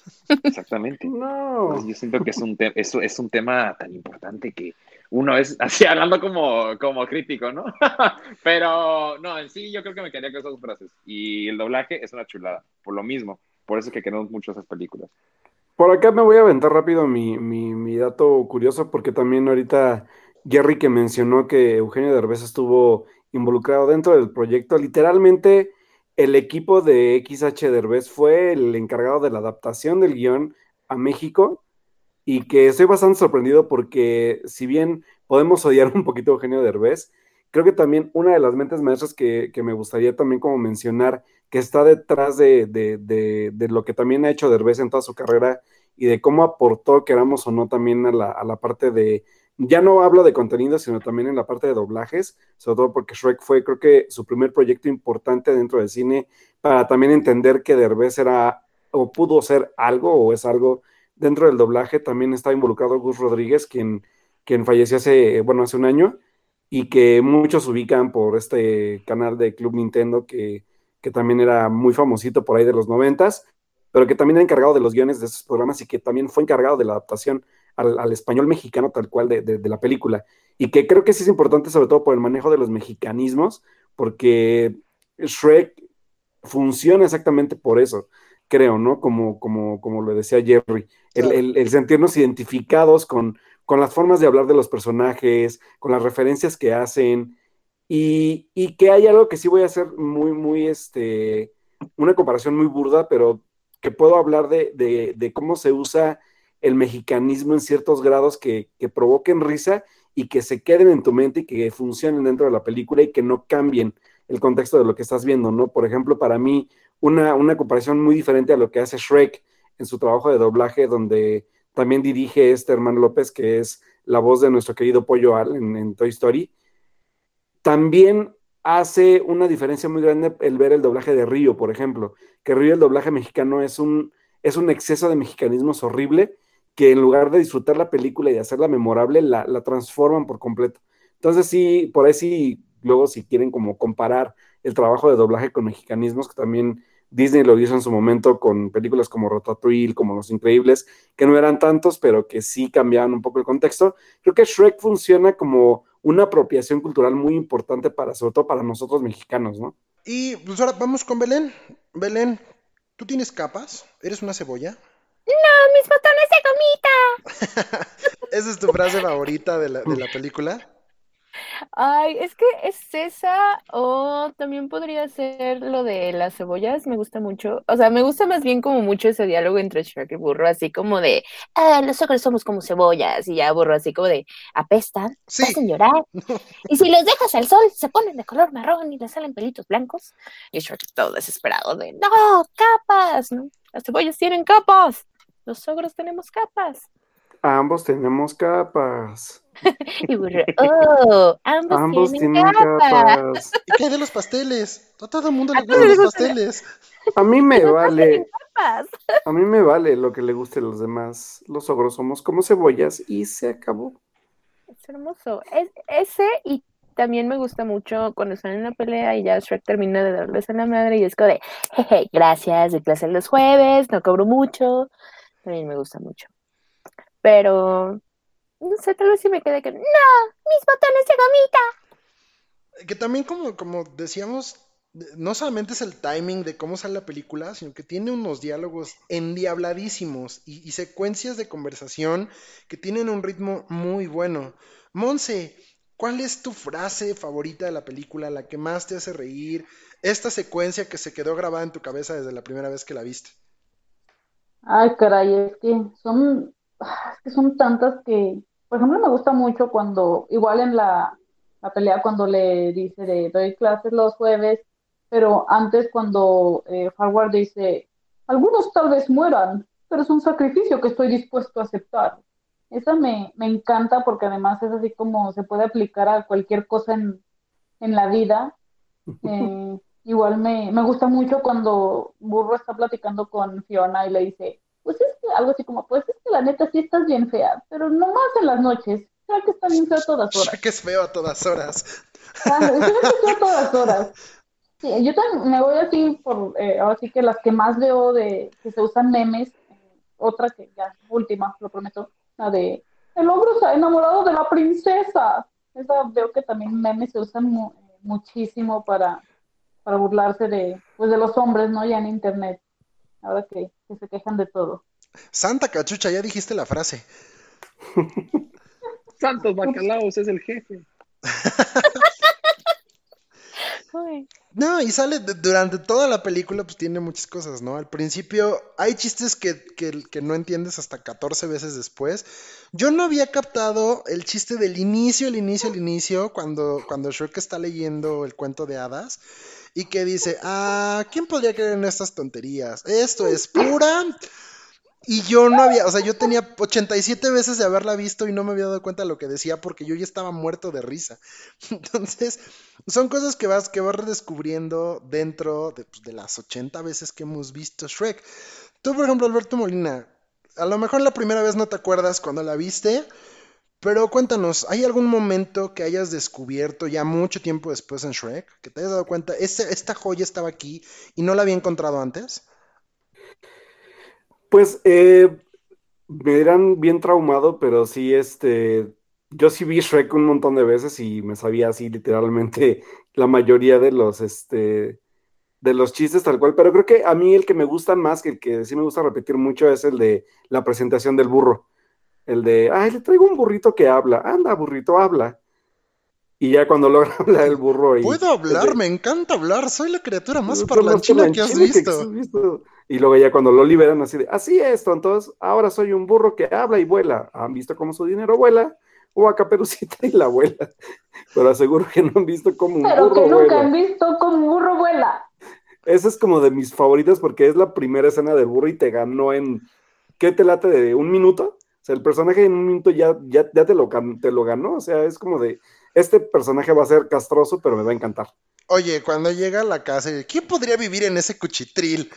exactamente. No. Pues yo siento que es un, eso es un tema tan importante que uno es así hablando como, como crítico, ¿no? Pero no, en sí yo creo que me quedaría con esas frases. Y el doblaje es una chulada, por lo mismo. Por eso es que queremos mucho esas películas. Por acá me voy a aventar rápido mi, mi, mi dato curioso, porque también ahorita Gary que mencionó que Eugenio Derbez estuvo involucrado dentro del proyecto. Literalmente, el equipo de XH Derbez fue el encargado de la adaptación del guion a México y que estoy bastante sorprendido porque si bien podemos odiar un poquito a Eugenio Derbez, creo que también una de las mentes maestras que, me gustaría también como mencionar, que está detrás de, de, lo que también ha hecho Derbez en toda su carrera y de cómo aportó, queramos o no, también a la, a la parte de, ya no hablo de contenido, sino también en la parte de doblajes, sobre todo porque Shrek fue, creo que, su primer proyecto importante dentro del cine para también entender que Derbez era o pudo ser algo o es algo dentro del doblaje. También está involucrado Gus Rodríguez, quien, quien falleció hace, bueno, hace un año. y que muchos ubican por este canal de Club Nintendo que, que también era muy famosito por ahí de los noventas, pero que también era encargado de los guiones de esos programas y que también fue encargado de la adaptación al, español mexicano tal cual de, de, la película. Y que creo que sí es importante sobre todo por el manejo de los mexicanismos, porque Shrek funciona exactamente por eso, creo, ¿no? Como, como, como lo decía Jerry, el, el sentirnos identificados con, con las formas de hablar de los personajes, con las referencias que hacen, y, que hay algo que sí voy a hacer muy, muy, este, una comparación muy burda, pero que puedo hablar de, cómo se usa el mexicanismo en ciertos grados que, provoquen risa y que se queden en tu mente y que funcionen dentro de la película y que no cambien el contexto de lo que estás viendo, ¿no? Por ejemplo, para mí, una, una comparación muy diferente a lo que hace Shrek en su trabajo de doblaje, donde también dirige este hermano López, que es la voz de nuestro querido Pollo Al en, Toy Story. También hace una diferencia muy grande el ver el doblaje de Río, por ejemplo, que Río el doblaje mexicano es un, es un exceso de mexicanismos horrible que en lugar de disfrutar la película y hacerla memorable, la, la transforman por completo. Entonces sí, por ahí sí, luego si quieren como comparar el trabajo de doblaje con mexicanismos, que también Disney lo hizo en su momento con películas como Ratatouille, como Los Increíbles, que no eran tantos, pero que sí cambiaban un poco el contexto. Creo que Shrek funciona como una apropiación cultural muy importante para, sobre todo para nosotros mexicanos, ¿no? Y pues ahora vamos con Belén. Belén, ¿tú tienes capas? ¿Eres una cebolla? No, mis botones de gomita. ¿Esa es tu frase favorita de la, de la película? Ay, es que es esa o también podría ser lo de las cebollas, me gusta mucho. O sea, me gusta más bien como mucho ese diálogo entre Shrek y Burro, así como de, ah, nosotros somos como cebollas, y ya Burro así como de, apestan, sí. hacen llorar. Y si los dejas al sol, se ponen de color marrón y les salen pelitos blancos. Y Shrek todo desesperado de, no, capas, ¿no? Las cebollas tienen capas, los ogros tenemos capas. Ambos tenemos capas. y burro, oh, ambos, tienen, capas. ¿Y qué hay de los pasteles? A todo el mundo le gustan los pasteles. A mí me vale. A mí me vale lo que le guste a los demás. Los ogros somos como cebollas y se acabó. Es hermoso. Es, ese y también me gusta mucho cuando están en la pelea y ya Shrek termina de darles a la madre y es como de, jeje, gracias, de clase los jueves, no cobro mucho. También me gusta mucho. Pero, no sé, tal vez si me quedé que, no, mis botones de gomita. Que también como, como decíamos, no solamente es el timing de cómo sale la película, sino que tiene unos diálogos endiabladísimos y, y, secuencias de conversación que tienen un ritmo muy bueno. Monse, ¿cuál es tu frase favorita de la película, la que más te hace reír? Esta secuencia que se quedó grabada en tu cabeza desde la primera vez que la viste. Ay, caray, es que son Ah, es que son tantas que, por ejemplo, me gusta mucho cuando, igual en la, pelea cuando le dice de doy clases los jueves, pero antes cuando eh, Howard dice, algunos tal vez mueran, pero es un sacrificio que estoy dispuesto a aceptar. Esa me, me encanta porque además es así como se puede aplicar a cualquier cosa en, en la vida. Eh, igual me, me gusta mucho cuando Burro está platicando con Fiona y le dice, pues es que algo así como, pues es que la neta sí estás bien fea, pero no más en las noches. Creo que está bien feo a todas horas. que es feo a todas horas. Ah, es feo a todas horas. Sí, yo también me voy así por, eh, ahora sí que las que más veo de que se usan memes, otra que ya, última, lo prometo, la de el ogro está enamorado de la princesa. Esa veo que también memes se usan muchísimo para, para burlarse de, pues, de los hombres, ¿no? Ya en internet ahora que, se quejan de todo. Santa cachucha, ya dijiste la frase. Santos Bacalaos es el jefe. No, y sale durante toda la película, pues tiene muchas cosas, ¿no? Al principio hay chistes que, que, no entiendes hasta 14 veces después. Yo no había captado el chiste del inicio, el inicio, el inicio, cuando, cuando Shrek está leyendo el cuento de hadas y que dice, ah, ¿quién podría creer en estas tonterías? Esto es pura... Y yo no había, o sea, yo tenía 87 veces de haberla visto y no me había dado cuenta de lo que decía porque yo ya estaba muerto de risa. Entonces, son cosas que vas, que vas redescubriendo dentro de, pues, de las 80 veces que hemos visto Shrek. Tú, por ejemplo, Alberto Molina, a lo mejor la primera vez no te acuerdas cuando la viste, Pero cuéntanos, ¿hay algún momento que hayas descubierto ya mucho tiempo después en Shrek? Que te hayas dado cuenta, esta joya estaba aquí y no la había encontrado antes? Pues eh, me dirán bien traumado, pero sí, este, yo sí vi Shrek un montón de veces y me sabía así literalmente la mayoría de los, este, de los chistes tal cual, pero creo que a mí el que me gusta más, que el que sí me gusta repetir mucho es el de la presentación del burro. El de, ay, le traigo un burrito que habla, anda, burrito, habla. Y ya cuando logra hablar el burro y... Puedo hablar, me encanta hablar, soy la criatura más parlanchina que has visto. visto. Y luego ya cuando lo liberan así de, así es, entonces ahora soy un burro que habla y vuela. ¿Han visto cómo su dinero vuela? O a Caperucita y la abuela. Pero aseguro que no han visto cómo un Pero burro que nunca han visto cómo un burro vuela. Esa es como de mis favoritas porque es la primera escena del burro y te ganó en, ¿qué te late de un minuto? O sea, el personaje en un minuto ya, ya, ya te, lo, te lo ganó. O sea, es como de, este personaje va a ser castroso, pero me va a encantar. Oye, cuando llega a la casa, ¿quién podría vivir en ese cuchitril?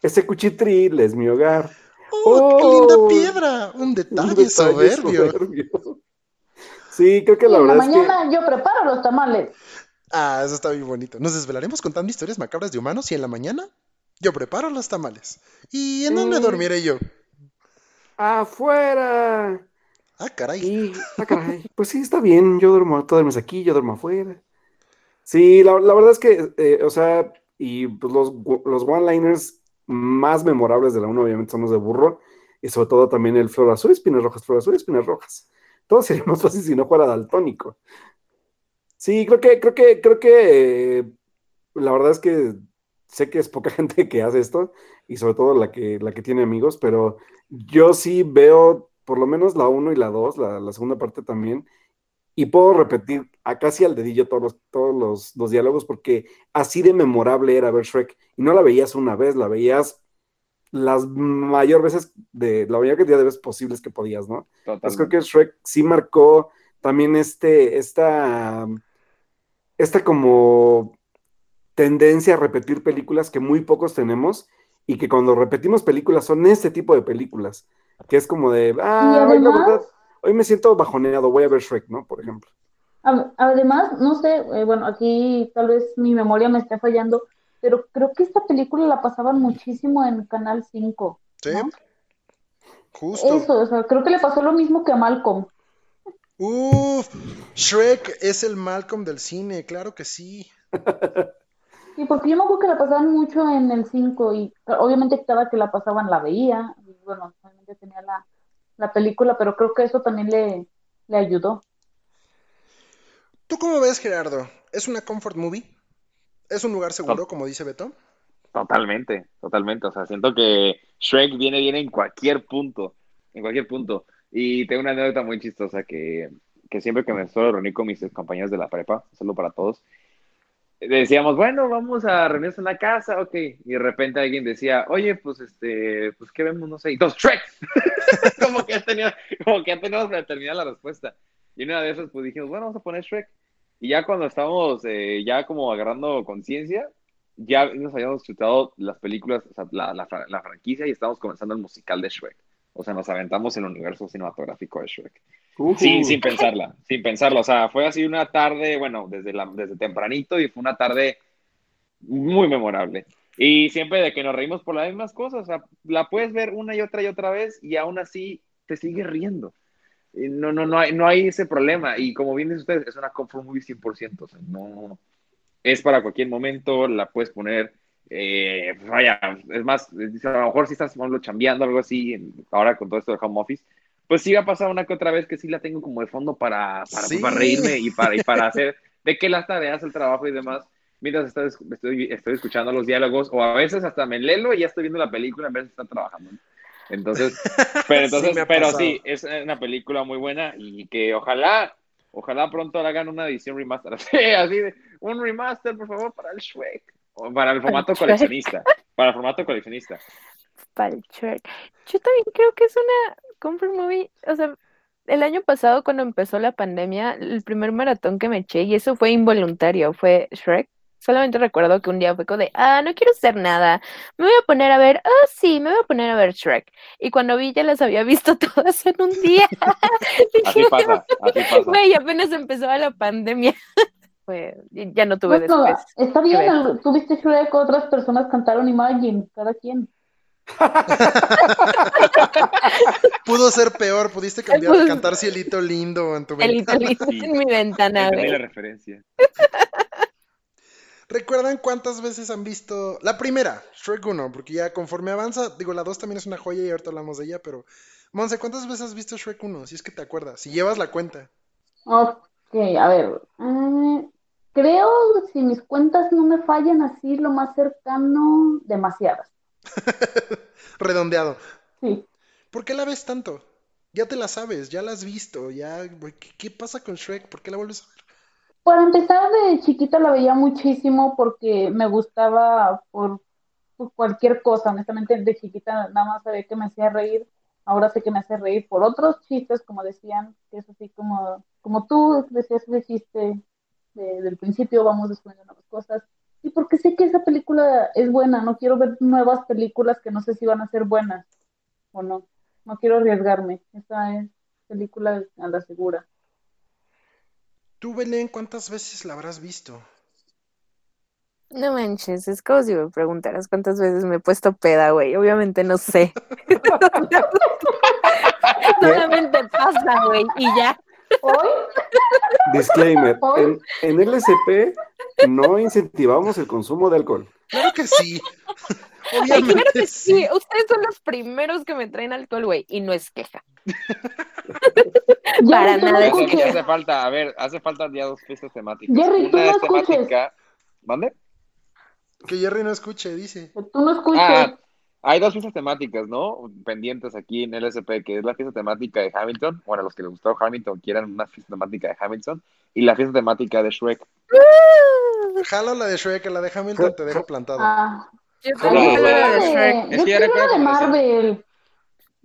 Ese cuchitril es mi hogar. ¡Oh, qué linda oh, piedra! Un detalle, soberbio. Sí, creo que la verdad es que... mañana yo preparo los tamales. Ah, eso está bien bonito. Nos desvelaremos contando historias macabras de humanos y en la mañana yo preparo los tamales. ¿Y en dónde mm. dormiré yo? ¡Afuera! Ah, caray. ah, caray. Pues sí, está bien. Yo duermo, tú duermes aquí, yo duermo afuera. Sí, la, verdad es que, eh, o sea, y pues los, los one-liners más memorables de la 1 obviamente son los de burro, y sobre todo también el flor azul, espinas rojas, flor azul, espinas rojas. Todo sería más fácil si no fuera daltónico. Sí, creo que, creo que, creo que eh, la verdad es que sé que es poca gente que hace esto, y sobre todo la que, la que tiene amigos, pero yo sí veo por lo menos la 1 y la 2, la, segunda parte también, y puedo repetir a casi al dedillo todos, los, todos los, diálogos, porque así de memorable era ver Shrek, y no la veías una vez, la veías las mayor veces de la mayor cantidad de veces posibles que podías, ¿no? Entonces creo que Shrek sí marcó también este, esta, esta como tendencia a repetir películas que muy pocos tenemos y que cuando repetimos películas son este tipo de películas, que es como de, ah, hoy, la verdad, hoy me siento bajoneado, voy a ver Shrek, ¿no? Por ejemplo. Además, no sé, eh, bueno, aquí tal vez mi memoria me esté fallando, pero creo que esta película la pasaban muchísimo en Canal 5. Sí. Justo. Eso, o sea, creo que le pasó lo mismo que a Malcolm. Uf, Shrek es el Malcolm del cine, claro que sí. Sí, porque yo me acuerdo que la pasaban mucho en el 5 y obviamente cada que la pasaban la veía. Y bueno, obviamente tenía la, película, pero creo que eso también le, le ayudó. ¿Tú cómo ves, Gerardo? ¿Es una comfort movie? ¿Es un lugar seguro, como dice Beto? Totalmente, totalmente. O sea, siento que Shrek viene bien en cualquier punto, en cualquier punto. Y tengo una anécdota muy chistosa que, que siempre que me suelo reunir con mis compañeros de la prepa, solo para todos, decíamos, bueno, vamos a reunirnos en la casa, ok. Y de repente alguien decía, oye, pues este, pues qué vemos, no sé. Y todos, Shrek. como que ya teníamos, como que ya teníamos para terminar la respuesta. Y una de esas, pues dijimos, bueno, vamos a poner Shrek. Y ya cuando estábamos eh, ya como agarrando conciencia, ya nos habíamos chutado las películas, o sea, la, la, la, franquicia y estábamos comenzando el musical de Shrek. O sea, nos aventamos en el universo cinematográfico de Shrek. Sí, sin pensarla, sin pensarla. O sea, fue así una tarde, bueno, desde, la, desde tempranito y fue una tarde muy memorable. Y siempre de que nos reímos por las mismas cosas, o sea, la puedes ver una y otra y otra vez y aún así te sigue riendo. No, no, no, hay, no hay ese problema. Y como bien dicen ustedes, es una comfort movie 100%. O sea, no, es para cualquier momento, la puedes poner. Eh, vaya, es más, a lo mejor si estás chambeando algo así, ahora con todo esto de home office, pues sí va a pasar una que otra vez que sí la tengo como de fondo para, para, reírme y para, y para hacer de qué las tareas, el trabajo y demás, mientras estoy, estoy, escuchando los diálogos, o a veces hasta me lelo y ya estoy viendo la película en vez de estar trabajando. Entonces, pero entonces, sí pero sí, es una película muy buena y que ojalá, ojalá pronto hagan una edición remaster, así de, un remaster, por favor, para el Shrek, para el formato coleccionista, para el formato coleccionista. Para el Shrek. Yo también creo que es una comfort movie, o sea, el año pasado cuando empezó la pandemia, el primer maratón que me eché, y eso fue involuntario, fue Shrek. Solamente recuerdo que un día fue como de, ah, no quiero hacer nada, me voy a poner a ver, ah, sí, me voy a poner a ver Shrek. Y cuando vi ya las había visto todas en un día. Así pasa, así pasa. Güey, apenas empezaba la pandemia. Fue, ya no tuve Bueno, después. está bien, ver. el- tú viste Shrek, otras personas cantaron Imagine, cada quien. Pudo ser peor, pudiste cambiar, Pues- cantar Cielito Lindo en tu El ventana. lindo Sí. en mi ventana, Entendí la referencia. ¿Recuerdan cuántas veces han visto la primera, Shrek 1? Porque ya conforme avanza, digo, la 2 también es una joya y ahorita hablamos de ella, pero Monse, ¿cuántas veces has visto Shrek 1? Si es que te acuerdas, si llevas la cuenta. Ok, a ver. mm, creo, si mis cuentas no me fallan así, lo más cercano, demasiadas. Redondeado. Sí. ¿Por qué la ves tanto? Ya te la sabes, ya la has visto, ya... ¿Qué, qué pasa con Shrek? ¿Por qué la vuelves a ver? Para empezar, de chiquita la veía muchísimo porque me gustaba por, por cualquier cosa. Honestamente, de chiquita nada más sabía que me hacía reír. Ahora sé que me hace reír por otros chistes, como decían, que es así como, como tú decías ese chiste de- del principio, vamos descubriendo nuevas cosas. Y porque sé que esa película es buena, no quiero ver nuevas películas que no sé si van a ser buenas o no. No quiero arriesgarme. Esa es película a la segura. Tú, Belén, ¿cuántas veces la habrás visto? No manches, es como si me preguntaras cuántas veces me he puesto peda, güey. Obviamente no sé. Solamente pasa, güey, y ya. Hoy, Disclaimer, Hoy- en, en LSP no incentivamos el consumo de alcohol. Claro que sí. Ay, Obviamente claro que sí. sí. Ustedes son los primeros que me traen alcohol, güey, y no es queja. Para nada. Hace, escuches. hace falta, a ver, hace falta ya dos fiestas temáticas. Jerry, tú no es escuches. temática. ¿Mande? Que Jerry no escuche, dice. Que tú no escuches. Ah, hay dos fiestas temáticas, ¿no? Pendientes aquí en LSP, que es la fiesta temática de Hamilton. Bueno, los que les gustó Hamilton quieran una fiesta temática de Hamilton. Y la fiesta temática de Shrek. Jalo la de Shrek, la de Hamilton te dejo plantado. Ah, Yo la de Shrek. yo Es que de Marvel.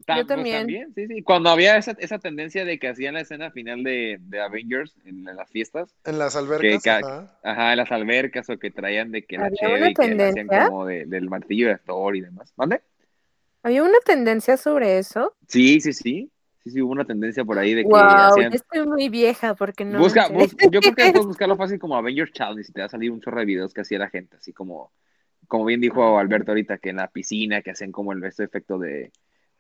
Yo pues, también. sí, sí. Cuando había esa, esa tendencia de que hacían la escena final de, de Avengers en, en las fiestas, En las albercas, que ajá. ajá, en las albercas o que traían de que la ¿Había cheve una y que la hacían tendencia? como de- del martillo de Thor y demás. ¿Mande? ¿Había una tendencia sobre eso? Sí, sí, sí. Sí, sí, hubo una tendencia por ahí de que Wow, hacían. yo estoy muy vieja porque no. Busca, bus- yo creo que puedes buscarlo fácil como Avengers Challenge y te va a salir un chorro de videos que hacía la gente, así como, como bien dijo Alberto ahorita, que en la piscina, que hacían como el, ese efecto de,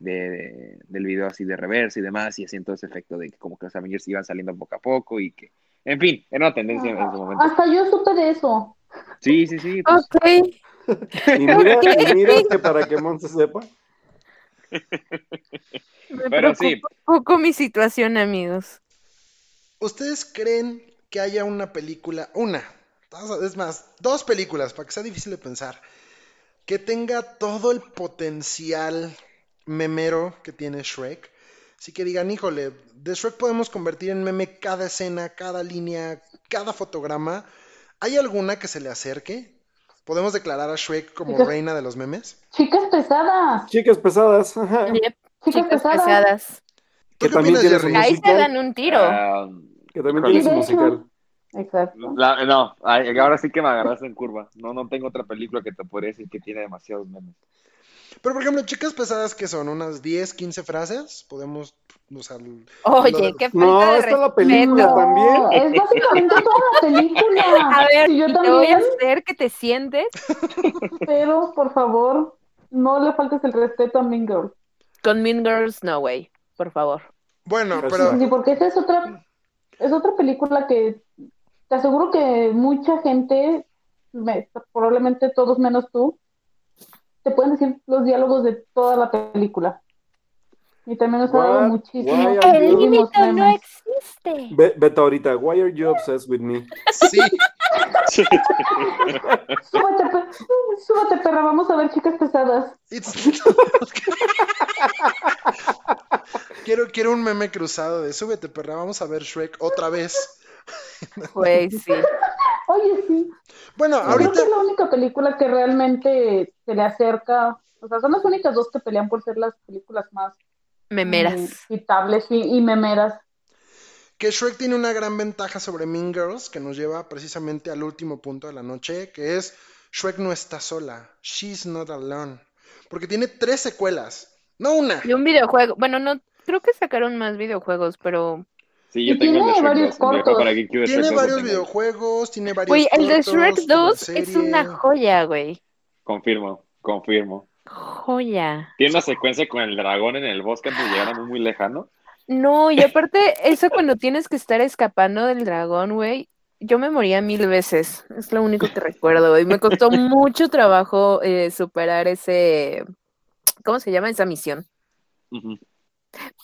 de- de- del video así de reversa y demás, y hacían todo ese efecto de que como que los Avengers iban saliendo poco a poco y que, en fin, era una tendencia en ese momento. Hasta yo supe de eso. Sí, sí, sí. pues, Ok. Y mira, y mira que para que Monse sepa, Me Pero sí. un poco mi situación, amigos. ¿Ustedes creen que haya una película, una, es más, dos películas, para que sea difícil de pensar, que tenga todo el potencial memero que tiene Shrek? Así que digan, híjole, de Shrek podemos convertir en meme cada escena, cada línea, cada fotograma. ¿Hay alguna que se le acerque? ¿Podemos declarar a Shrek como Chicas- reina de los memes? Chicas pesadas. chicas pesadas, Yep, Chicas pesadas. pesadas. ¿Tú Que qué también opinas, tiene? Ahí se dan un tiro. ah, que también tiene su musical. Exacto. la- no, ahora sí que me agarraste en curva. No, no tengo otra película que te podría decir que tiene demasiados memes. Pero, por ejemplo, chicas pesadas, que son? ¿Unas 10, 15 frases? Podemos usar... Oye, qué falta No, de está la respeto. película también. es básicamente toda la película. A ver, Y yo te voy a también, hacer que te sientes pero por favor, no le faltes el respeto a Mean Girl. con Mean Girls, no way, por favor. Bueno, pero... Sí, porque esa es otra, es otra película que te aseguro que mucha gente, me- probablemente todos menos tú, te pueden decir los diálogos de toda la película. Y también nos ha dado What? muchísimo. El límite no memes. existe. Be- Beto ahorita, why are you obsessed with me? Sí, Súbete, pe- súbete, perra, vamos a ver chicas pesadas. It's- quiero, quiero un meme cruzado de súbete, perra, vamos a ver Shrek otra vez. Güey, sí. Oye, sí. Bueno, Yo creo ahorita, que es la única película que realmente se le acerca. O sea, son las únicas dos que pelean por ser las películas más Memeras. mm, citables y, y memeras. que Shrek tiene una gran ventaja sobre Mean Girls, que nos lleva precisamente al último punto de la noche, que es Shrek no está sola. She's not alone. Porque tiene tres secuelas, no una. Y un videojuego. Bueno, no, creo que sacaron más videojuegos, pero. Sí, yo Y tengo el de tiene Shrek varios 2, el videojuego cortos. para Tiene Shrek 2 lo varios tengo. videojuegos, tiene varios Güey, el de Shrek tuvo 2 serie. es una joya, güey. Confirmo, confirmo. Joya. Tiene una secuencia con el dragón en el bosque antes de llegar a muy, muy lejano. No, y aparte, eso cuando tienes que estar escapando del dragón, güey, yo me moría mil veces. Es lo único que recuerdo, y me costó mucho trabajo eh, superar ese, ¿cómo se llama? Esa misión. Ujú.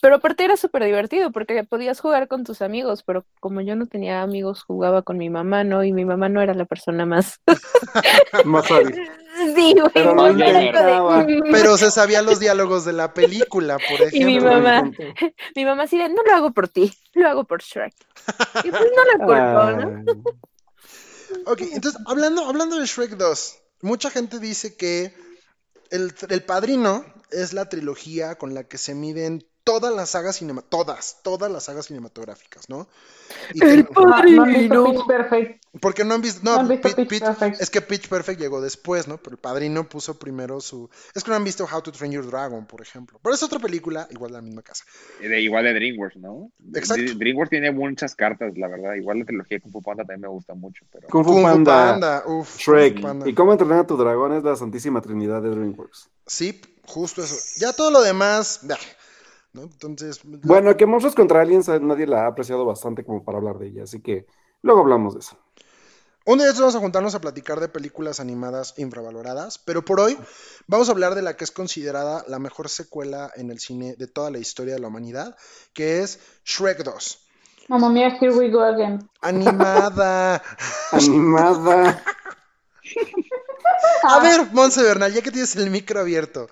Pero aparte era súper divertido porque podías jugar con tus amigos, pero como yo no tenía amigos, jugaba con mi mamá, ¿no? Y mi mamá no era la persona más... Más hábil. Sí, güey. Pero lo de- intentaba. Pero se sabía los diálogos de la película, por ejemplo. Y mi lo mamá. Mi mamá de, no lo hago por ti, lo hago por Shrek. Y pues no la culpo, ¿no? Ok, entonces, hablando, hablando de Shrek 2, mucha gente dice que el, el Padrino es la trilogía con la que se miden todas las sagas cinema, todas, todas las sagas cinematográficas, ¿no? Y El que- No, no han visto padrino. Pitch Perfect. porque no han visto, no, No han visto Pitch- Pitch Pitch- Perfect. es que Pitch Perfect llegó después, ¿no? Pero el Padrino puso primero su, es que no han visto How to Train Your Dragon, por ejemplo. Pero es otra película, igual de la misma casa. De, igual de DreamWorks, ¿no? Exacto. Dr- DreamWorks tiene muchas cartas, la verdad. Igual la trilogía de Kung Fu Panda también me gusta mucho, pero... Kung Fu Kung Fu Panda, Panda, uf, Kung Fu Shrek. Panda. ¿Y cómo entrenar a tu dragón? Es la Santísima Trinidad de DreamWorks. Sí, justo eso. Ya todo lo demás, bah, ¿no? Entonces, Bueno, que Monstruos contra Aliens nadie la ha apreciado bastante como para hablar de ella, así que luego hablamos de eso. Un día vamos a juntarnos a platicar de películas animadas infravaloradas, pero por hoy vamos a hablar de la que es considerada la mejor secuela en el cine de toda la historia de la humanidad, que es Shrek 2. Mamma mía, here we go again. Animada. Animada. A ver, Monse Bernal, ya que tienes el micro abierto,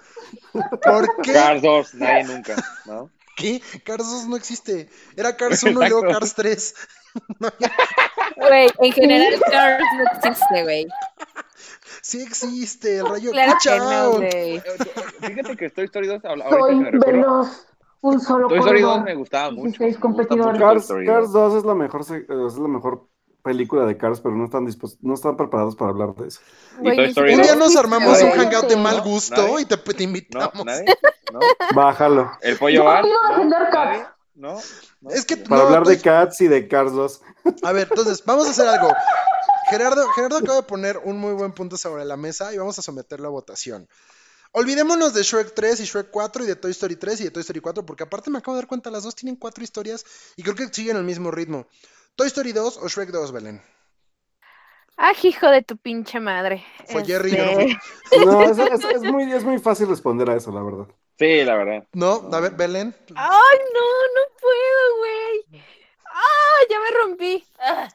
¿por qué? Cars 2, nadie nunca, ¿no? ¿Qué? Cars 2 no existe. Era Cars 1 y luego. Cars 3. Güey, en general Cars no existe, güey. Sí existe, el rayo Claro que no. Fíjate que Toy Story 2, ahorita que Soy me recuerdo, veloz. Un solo Toy Story 2 corredor. me gustaba mucho. 16 me gusta competidores. mucho Cars, Cars 2. 2 es la mejor, se- es la mejor película de Cars, pero no están dispos- no están preparados para hablar de eso. Un día nos armamos un hangout de mal gusto ¿Nadie? y te, te ¿No? invitamos. ¿Nadie? ¿No? Bájalo. ¿El pollo quiero ¿No? ¿No? ¿No? Es que Para no, hablar de pues, Cats y de Cars 2. A ver, entonces, vamos a hacer algo. Gerardo, Gerardo acaba de poner un muy buen punto sobre la mesa y vamos a someterlo a votación. Olvidémonos de Shrek 3 y Shrek 4 y de Toy Story 3 y de Toy Story 4, porque aparte me acabo de dar cuenta, las dos tienen cuatro historias y creo que siguen el mismo ritmo. ¿Toy Story 2 o Shrek 2, Belén? Ah, hijo de tu pinche madre. Fue Este, Jerry, yo no fui. No, es, es- es muy, es muy fácil responder a eso, la verdad. Sí, la verdad. No, a ver, Belén. Ay, no, no puedo, güey. Ah, ya me rompí. Ah.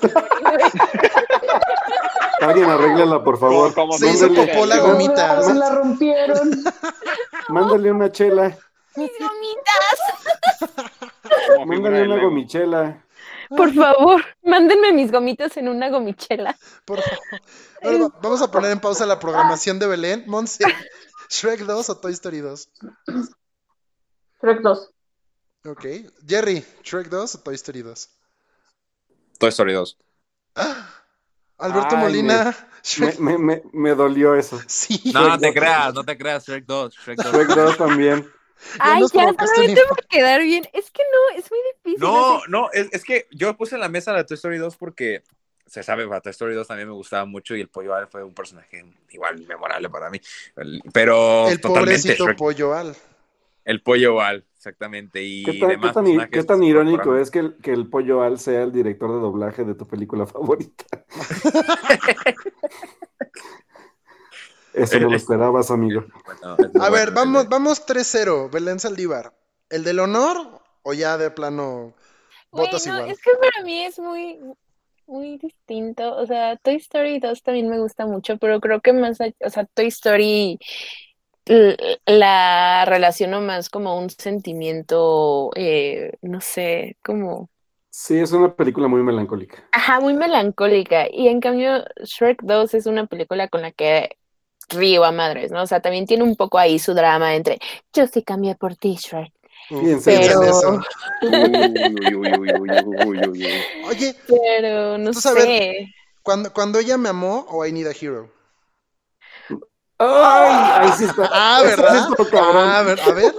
Alguien arréglala, por favor. Como- Se hizo Mándale- popó la gomita. Se la rompieron. Mándale una chela. Mis gomitas. Mándale una gomichela. Por favor, mándenme mis gomitas en una gomichela. Por favor. Bueno, vamos a poner en pausa la programación de Belén. Monse, ¿Shrek 2 o Toy Story 2? Shrek 2. Ok. Jerry, ¿Shrek 2 o Toy Story 2? Toy Story 2. Alberto Ay, Molina, Me, Shrek. me, me, me dolió eso. Sí. No, no te creas, no te creas, Shrek 2, Shrek 2. Shrek 2 también. Ay, nos ya solamente un por quedar bien. Es que no, es muy difícil. No, no, es, es que yo puse en la mesa la Toy Story 2 porque se sabe, para Toy Story 2 también me gustaba mucho y el pollo Al fue un personaje igual memorable para mí. Pero El totalmente pobrecito Shrek- pollo al. El pollo Al, exactamente. Y ¿Qué tan, demás qué tan- personajes qué tan irónico es que el, que el pollo Al sea el director de doblaje de tu película favorita? Eso no lo esperabas, amigo. Bueno, es A ver, bueno, vamos, vamos 3-0. Belén Saldívar. ¿El del honor o ya de plano Güey, votas no, igual? es que para mí es muy, muy distinto. O sea, Toy Story 2 también me gusta mucho, pero creo que más, allá- o sea, Toy Story la relaciono más como un sentimiento, eh, no sé, como, Sí, es una película muy melancólica. ajá, muy melancólica. Y en cambio, Shrek 2 es una película con la que río a madres, ¿no? O sea, también tiene un poco ahí su drama entre yo sí cambié por ti, Shrek. Uf, Piensa piensa en Pero- eso. Uy, uy, uy, uy, uy, uy, uy, uy. Oye, Pero no Entonces, a ver, sé. cuando, cuando ella me amó o I Need a Hero. Ay, ahí sí está. Ah, Eso ¿verdad? estuvo cabrón. Ah, a ver, a ver.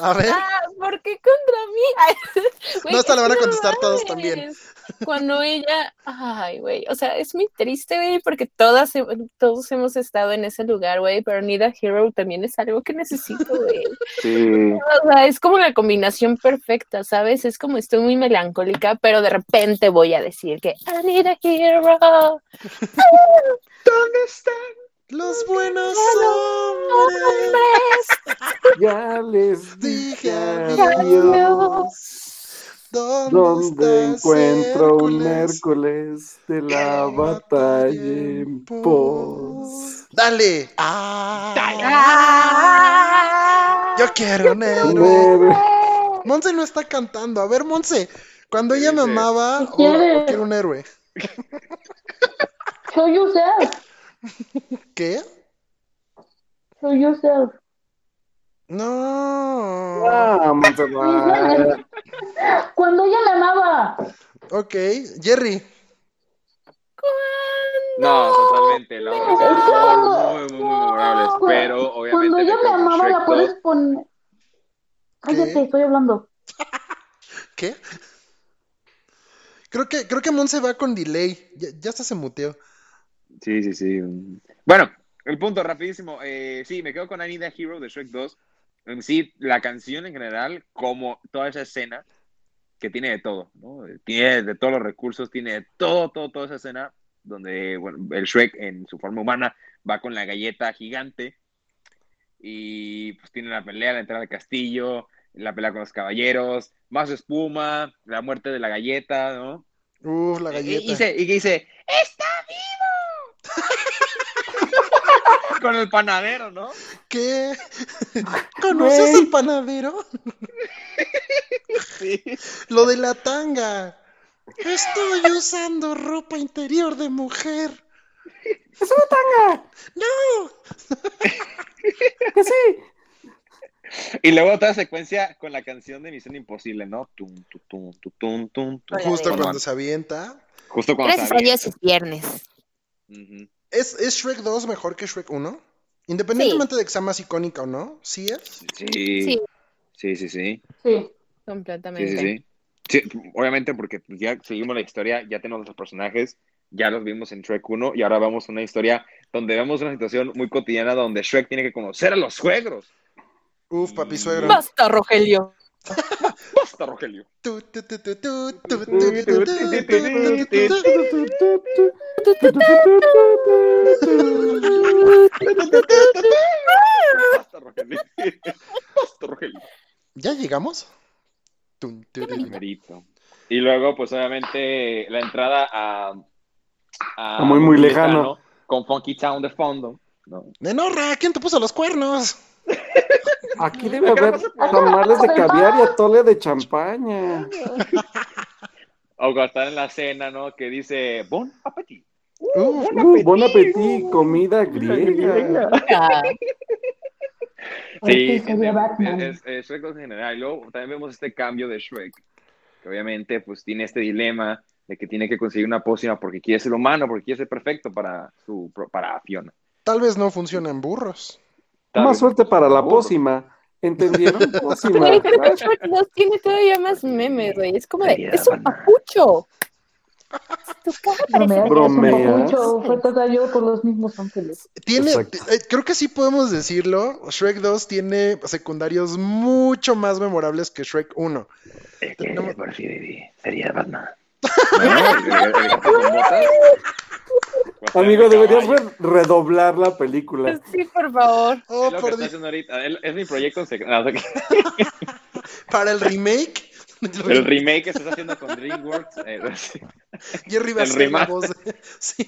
A ver. Ah, ¿por qué contra mí? No, es la van a contestar todos también. Cuando ella, ay, güey, o sea, es muy triste, güey, porque todas, todos hemos estado en ese lugar, güey, pero Need a Hero también es algo que necesito, güey. Sí. O sea, es como la combinación perfecta, ¿sabes? Es como estoy muy melancólica, pero de repente voy a decir que I need a hero. ¿Dónde están? Los buenos hombres. Hombres, Ya les Dije adiós. adiós. ¿Dónde, ¿Dónde encuentro un Hércules? De la batalla en pos? Dale. Ah, Ah. Yo quiero un héroe. Monse no está cantando. A ver, Monse, cuando ella me amaba ¿Qué o, quieres? o quiero un héroe. Show yourself. ¿Qué? Show yourself. No. Ah, Montserrat. Cuando ella me amaba. Ok, Jerry. No, totalmente. La otra son muy, muy, muy memorables. Pero obviamente. Cuando ella me amaba, la puedes 2. poner. Cállate, ¿Qué? estoy hablando. ¿Qué? Creo que, creo que Monse va con delay. Ya, ya hasta se muteó. Sí, sí, sí. Bueno, el punto rapidísimo. Eh, sí, me quedo con I Need a Hero de Shrek 2. En sí, la canción en general, como toda esa escena, que tiene de todo, ¿no? Tiene de todos los recursos, tiene de todo, todo, toda esa escena, donde bueno, el Shrek en su forma humana va con la galleta gigante y pues tiene la pelea, la entrada al castillo, la pelea con los caballeros, más espuma, la muerte de la galleta, ¿no? Uf, la Y, galleta. y, se- y que dice, ¡está vivo! Con el panadero, ¿no? ¿Qué? ¿Conoces al panadero? Sí. Lo de la tanga. Estoy usando ropa interior de mujer. ¡Es una tanga! ¡No! ¡Que sí! Y luego otra secuencia con la canción de Misión Imposible, ¿no? Tum, tum, tum, tum, tum, tum, Justo cuando se avienta. Justo cuando Gracias a sabía. Dios es viernes. Ujú. ¿Es, ¿Es Shrek 2 mejor que Shrek 1? Independientemente de que sea más icónica o no, ¿sí es? Sí, Sí, sí, sí, sí. Completamente. sí, sí. Sí, obviamente porque ya seguimos la historia, ya tenemos los personajes, ya los vimos en Shrek 1 y ahora vamos a una historia donde vemos una situación muy cotidiana donde Shrek tiene que conocer a los suegros. Uf, papi suegro. Basta, Rogelio. Basta, Rogelio. Basta, Rogelio. Basta, Rogelio. ¿Ya llegamos? Y luego, pues obviamente, la entrada a. muy, muy lejano. Con Funky Town de fondo. No. Menorra, ¿quién te puso los cuernos? Aquí debe haber tamales de caviar y atole de champaña. O cuando están en la cena, ¿no? Que dice, Bon appetit. Uf, Uh, bon appetit, comida griega. Sí, es Shrek en general. Y luego también vemos este cambio de Shrek. Que obviamente, pues tiene este dilema de que tiene que conseguir una pócima porque quiere ser humano, porque quiere ser perfecto para, su, para Fiona. Tal vez no funcionan burros. Tal Más suerte para la pócima. ¿Entendieron? Pócima. 2 tiene todavía más memes, güey. Es como de, es un papucho. Tu cara parece Bromeas, fue tocado por los mismos ángeles. Tiene, eh, creo que sí podemos decirlo. Shrek 2 tiene secundarios mucho más memorables que Shrek 1. Es que No me- por Baby sería Batman. Amigo, deberías redoblar la película. Sí, por favor. Oh, Es lo que por ahorita. Es- mi proyecto que- Para el remake, El remake que se está haciendo con DreamWorks. eh, sí. Jerry va a ser la voz de... Sí.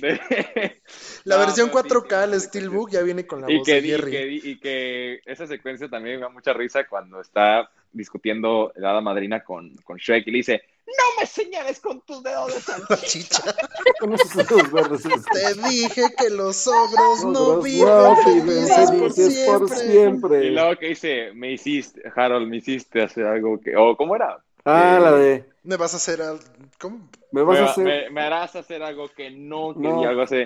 De- La No, versión pero sí, 4K, el sí, Steelbook, ya viene con la y voz que, de di- y, Jerry. que, y que esa secuencia también me da mucha risa cuando está discutiendo la hada madrina con, con Shrek y le dice, no me señales con tus dedos de salchicha. Chicha. Con esos dedos verdes. Te dije que los ogros no viven no viven felices por felices por siempre. siempre. Y luego que dice, me hiciste, Harold, me hiciste hacer algo que, o ¿cómo era? Ah, la de. Me vas a hacer al... ¿Cómo? Me vas me, a hacer. me- me harás hacer algo que no quería, No. algo así.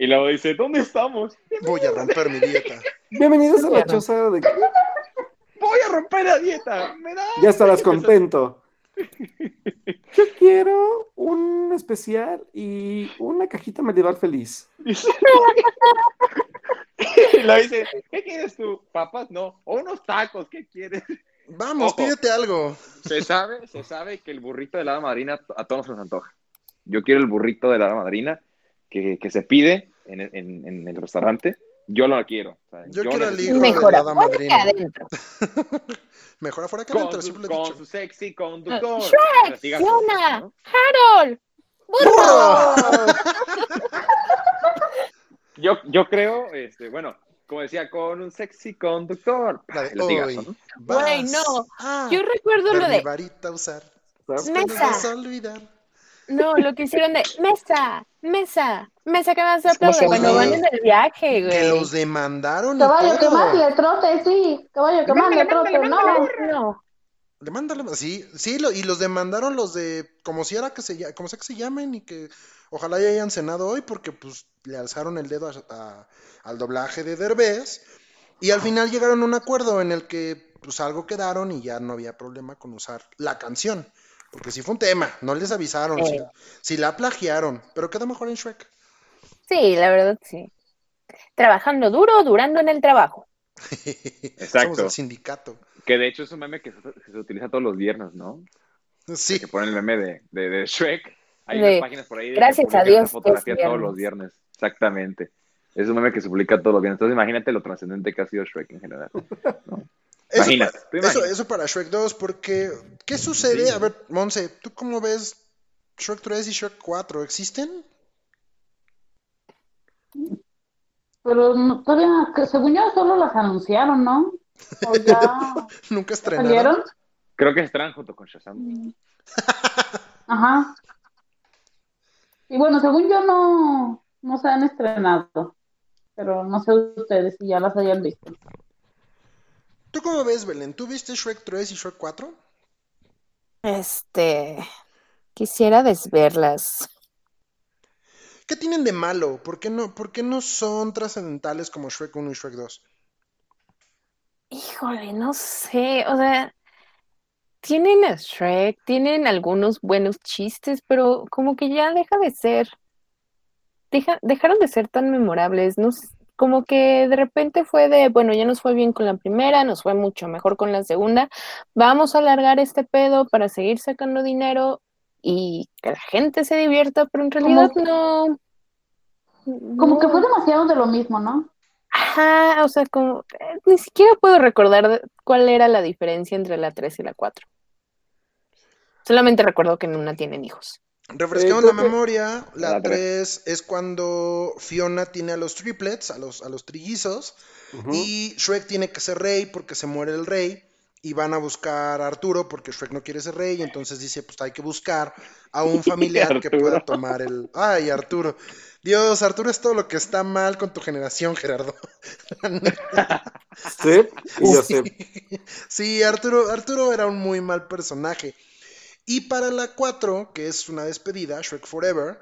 Y luego dice, ¿dónde estamos? Voy a romper mi dieta. Bienvenidos a la choza de. Voy a romper la dieta. ¿Me das? Ya estarás contento. Yo quiero un especial y una cajita medieval feliz. Y luego dice, ¿qué quieres tú? ¿Papas? No. O unos tacos, ¿qué quieres? Vamos, Ojo. pídete algo. Se sabe, se sabe que el burrito de la madrina a todos nos antoja. Yo quiero el burrito de la madrina que, que se pide en, en- en el restaurante. Yo lo quiero. O sea, Yo quiero el hijo de Mejor la hada afuera que madrina. adentro. Mejor afuera que con, adentro, su, siempre lo he con dicho. su sexy conductor. Shrek, Fiona. ¿no? ¡Harold! ¡Burro! Yo, yo creo, este, bueno, como decía, con un sexy conductor. La de hoy. ¿no? Güey, no. Yo recuerdo lo mi de. varita usar. ¿sabes? Mesa. No vas a olvidar. No, lo que hicieron de. Mesa, mesa, mesa que más aplaude que cuando van en el viaje, güey. Que los demandaron Caballo que más le trote, sí. Caballo que más le trote, no. No, Demándale, sí, sí, lo- y los demandaron los de, como si era que se, como sea que se llamen y que ojalá ya hayan cenado hoy porque pues le alzaron el dedo a- a- al doblaje de Derbez y al final llegaron a un acuerdo en el que pues algo quedaron y ya no había problema con usar la canción, porque sí fue un tema, no les avisaron, sí, sí la plagiaron, pero quedó mejor en Shrek. sí, la verdad sí. Trabajando duro, durando en el trabajo. Exacto. Somos el sindicato. Que de hecho es un meme que se, que se utiliza todos los viernes, ¿no? Sí, Que ponen el meme de, de, de Shrek. Hay De, unas páginas por ahí de que gracias a Dios fotografía es todos los viernes. Exactamente. Es un meme que se publica todos los viernes. Entonces imagínate lo trascendente que ha sido Shrek en general. ¿no? Eso, Imagínate, tú eso, imagínate. eso para Shrek 2, porque ¿qué sucede? Sí. A ver, Monse, ¿tú cómo ves Shrek 3 y Shrek 4? ¿Existen? Pero no- todavía, según yo, solo las anunciaron, ¿no? O ya Nunca estrenaron. salieron. Creo que estarán junto con Shazam. Ajá. Y bueno, según yo, no, no se han estrenado. Pero no sé ustedes si ya las hayan visto. ¿Tú cómo ves, Belén? ¿Tú viste Shrek 3 y Shrek 4? Este. Quisiera desverlas. ¿Qué tienen de malo? ¿Por qué no, por qué no son trascendentales como Shrek 1 y Shrek 2? Híjole, no sé, o sea, tienen a Shrek, tienen algunos buenos chistes, pero como que ya deja de ser, deja, dejaron de ser tan memorables, no s- como que de repente fue de, bueno, ya nos fue bien con la primera, nos fue mucho mejor con la segunda, vamos a alargar este pedo para seguir sacando dinero y que la gente se divierta, pero en realidad no. Como que fue demasiado de lo mismo, ¿no? Ajá, o sea, como eh, ni siquiera puedo recordar cuál era la diferencia entre la 3 y la 4. Solamente recuerdo que en una tienen hijos. Refrescamos la memoria, la La 3 es cuando Fiona tiene a los triplets, a los, a los trillizos, y Shrek tiene que ser rey porque se muere el rey, y van a buscar a Arturo porque Shrek no quiere ser rey, y entonces dice, pues hay que buscar a un familiar que pueda tomar el... Ay, Arturo. Dios, Arturo es todo lo que está mal con tu generación, Gerardo. Sí, sé. Sí, Arturo, Arturo era un muy mal personaje. Y para la 4, que es una despedida, Shrek Forever,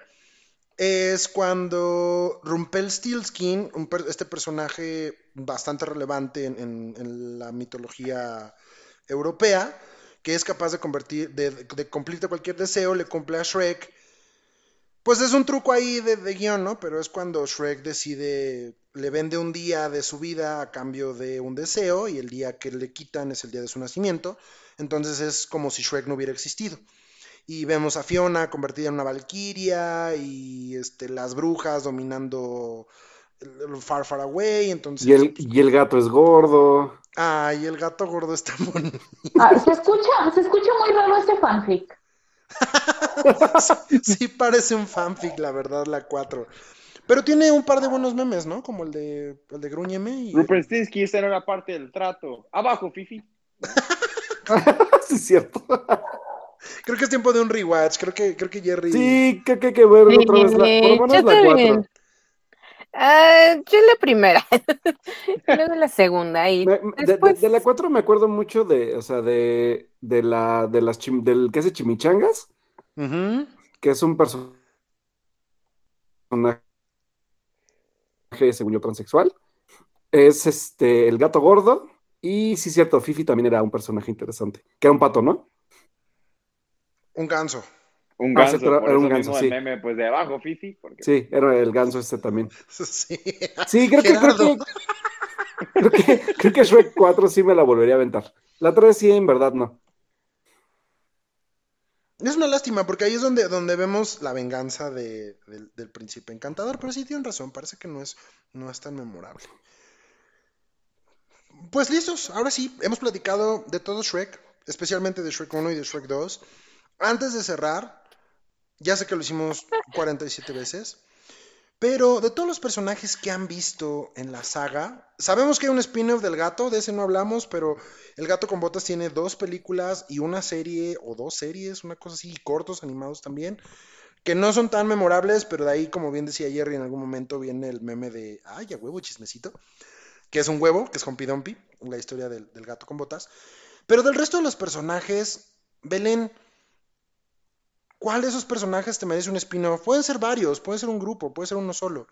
es cuando Rumpelstiltskin, per- este personaje bastante relevante en, en- la mitología europea, que es capaz de convertir, de, de cumplirte cualquier deseo, le cumple a Shrek. Pues es un truco ahí de, de guion, ¿no? Pero es cuando Shrek decide, le vende un día de su vida a cambio de un deseo, y el día que le quitan es el día de su nacimiento. Entonces es como si Shrek no hubiera existido. Y vemos a Fiona convertida en una valquiria y este, las brujas dominando el- el Far Far Away. Entonces, Y el, y el gato es gordo. ay, el gato gordo está bonito. Ah, se escucha, se escucha muy raro ese fanfic. Sí parece un fanfic, la verdad, la 4. Pero tiene un par de buenos memes, ¿no? Como el de, el de Grúñeme y... Rupert Stinsky, esa era parte del trato. Abajo, Fifi. sí, es cierto. Creo que es tiempo de un rewatch. Creo que, creo que Jerry. Sí, que hay que ver otra vez la, por lo menos yo la también. 4. Ah, yo la primera, luego la segunda y Me- me- de, de- después de la 4 me acuerdo mucho de, o sea, de, de la, de las chim- del que hace chimichangas, que es un personaje, según yo, transexual. Es este, el gato gordo. Y sí, cierto, Fifi también era un personaje interesante. Que era un pato, ¿no? Un ganso. Un Ah, ganso, por era un eso ganso, mismo sí. el meme, pues de abajo, Fifi, porque Sí, era el ganso este también. Sí. Sí, creo que, creo que, creo que, creo que Shrek 4 sí me la volvería a aventar. La 3 sí, en verdad, no. Es una lástima, porque ahí es donde, donde vemos la venganza de- del, del príncipe encantador, pero sí tienen razón, parece que no es, no es tan memorable. Pues listos, ahora sí, hemos platicado de todo Shrek, especialmente de Shrek 1 y de Shrek 2. Antes de cerrar, ya sé que lo hicimos 47 veces, pero de todos los personajes que han visto en la saga, sabemos que hay un spin-off del gato, de ese no hablamos, pero el gato con botas tiene dos películas y una serie o dos series, una cosa así, y cortos animados también, que no son tan memorables, pero de ahí, como bien decía Jerry, en algún momento viene el meme de, ay, a huevo, chismecito, que es un huevo, que es Humpy Dumpy, la historia del, del gato con botas. Pero del resto de los personajes, Belén, ¿cuál de esos personajes te merece un spin-off? Pueden ser varios, puede ser un grupo, puede ser uno solo.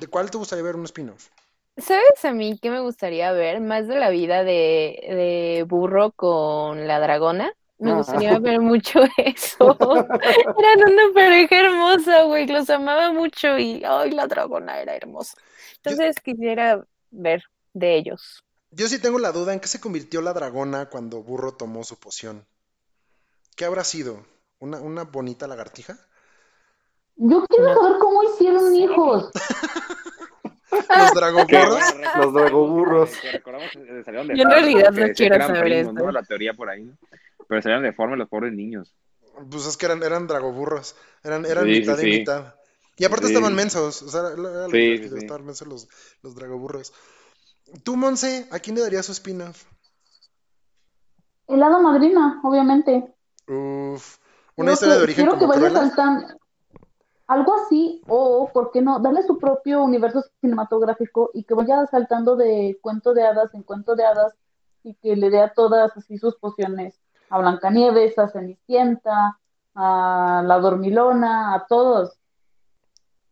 ¿De cuál te gustaría ver un spin-off? ¿Sabes a mí qué me gustaría ver? Más de la vida de, de Burro con la dragona. Me Ah. gustaría ver mucho eso. Eran una pareja hermosa, güey. Los amaba mucho y ay, la dragona era hermosa. Entonces quisiera ver de ellos. Yo sí tengo la duda en qué se convirtió la dragona cuando Burro tomó su poción. ¿Qué habrá sido? ¿Una, una bonita lagartija? Yo quiero saber cómo hicieron hijos. ¿Los bueno, Los dragoburros. Yo en realidad no quiero saber. ¿no? La teoría por ahí, ¿no? Pero salieron de forma los pobres niños. Pues es que eran, eran dragoburros. Eran, eran Sí, sí, mitad y sí. mitad. Y aparte Sí. estaban mensos. O sea, era lo Sí, divertido, sí, sí. estaban mensos los, los dragoburros. Tú, Monse, ¿a quién le darías su spin-off? El hada madrina, obviamente. Uf. Una historia que- de origen que Cruella. saltando. Algo así, o, ¿por qué no? Darle su propio universo cinematográfico y que vaya saltando de cuento de hadas en cuento de hadas y que le dé a todas así sus pociones. A Blancanieves, a Cenicienta, a la Dormilona, a todos.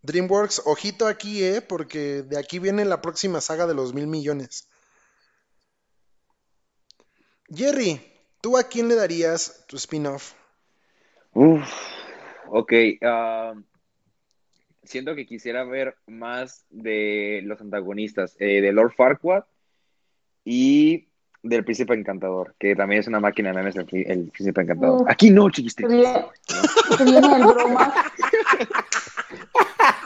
DreamWorks, ojito aquí, ¿eh? Porque de aquí viene la próxima saga de los mil millones. Jerry, ¿tú a quién le darías tu spin-off? Uf, ok. ah, siento que quisiera ver más de los antagonistas, eh, de Lord Farquaad y del Príncipe Encantador, que también es una máquina de memes el, Príncipe Encantador. Aquí no, bromas.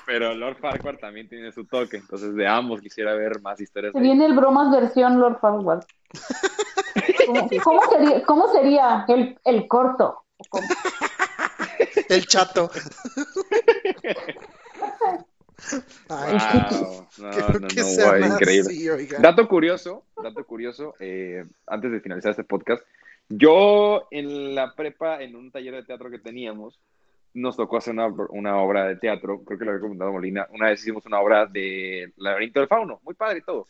Pero Lord Farquaad también tiene su toque, entonces de ambos quisiera ver más historias. Se de- viene el bromas versión Lord Farquaad. ¿Cómo, cómo sería, cómo sería el, el corto? ¿Cómo? El chato. Ay, Wow, no, no, que no, increíble. así. Dato curioso, dato curioso, eh, antes de finalizar este podcast, yo en la prepa, en un taller de teatro que teníamos, nos tocó hacer una, una obra de teatro, creo que lo había comentado Molina, una vez hicimos una obra de Laberinto del Fauno, muy padre y todo,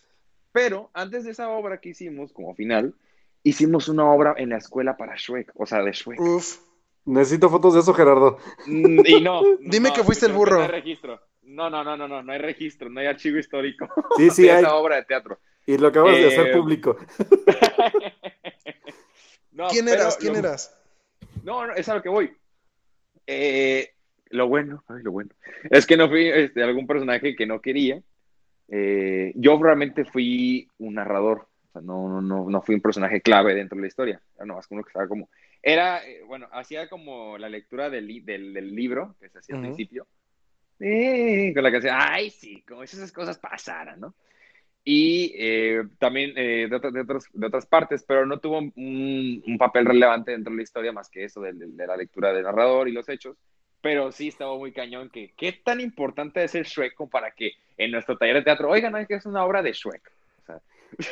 pero antes de esa obra que hicimos como final, hicimos una obra en la escuela para Shrek, o sea, de Shrek. Uf. Necesito fotos de eso, Gerardo. Mm, Y no. Dime no, que fuiste el burro. No hay registro. No, no, no, no, no, no hay registro, no hay archivo histórico Sí, sí, de hay. esa obra de teatro. Y lo acabas de hacer Eh, público. No, ¿Quién pero eras? ¿Quién lo- eras? No, no, es a lo que voy. Eh, lo bueno, ay, lo bueno, es que no fui este, algún personaje que no quería. Eh, yo realmente fui un narrador, o sea, no, no, no, no fui un personaje clave dentro de la historia. Era nomás uno que estaba como. Era, eh, bueno, hacía como la lectura del, li- del, del libro que se hacía al Ujú. principio. Eh, con la canción, ay, sí, como si esas cosas pasaran, ¿no? Y eh, también eh, de, otras- de, otras, de otras partes, pero no tuvo un, un papel relevante dentro de la historia más que eso de, de- la lectura del narrador y los hechos. Pero sí estaba muy cañón que qué tan importante es el Shrek como para que en nuestro taller de teatro, oigan, hay que es una obra de Shrek. O sea,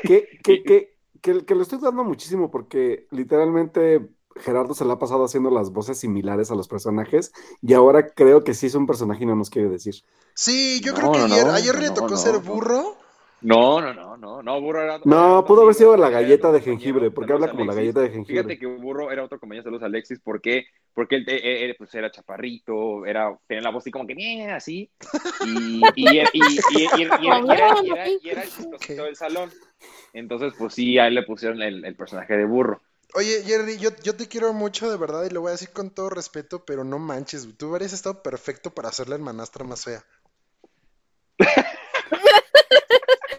Que, que, que, que, que lo estoy dando muchísimo porque literalmente Gerardo se la ha pasado haciendo las voces similares a los personajes y ahora creo que sí es un personaje y no nos quiere decir. Sí, yo No, creo que no, ayer, no, ayer le tocó no, ser no. burro. No, no, no, no, no, Burro era otro- No, pudo haber sido la galleta de jengibre, porque habla como la galleta de jengibre. Fíjate que Burro era otro compañero, saludos Alexis, ¿por qué? Porque él eh, eh, pues era chaparrito, era, tenía la voz así como que bien así, y, y, y, y, era, el chistosito del salón. Entonces, pues sí, a él le pusieron el, el personaje de burro. Oye, Jerry, yo, yo te quiero mucho de verdad y lo voy a decir con todo respeto, pero no manches, tú habrías estado perfecto para hacer la hermanastra más fea.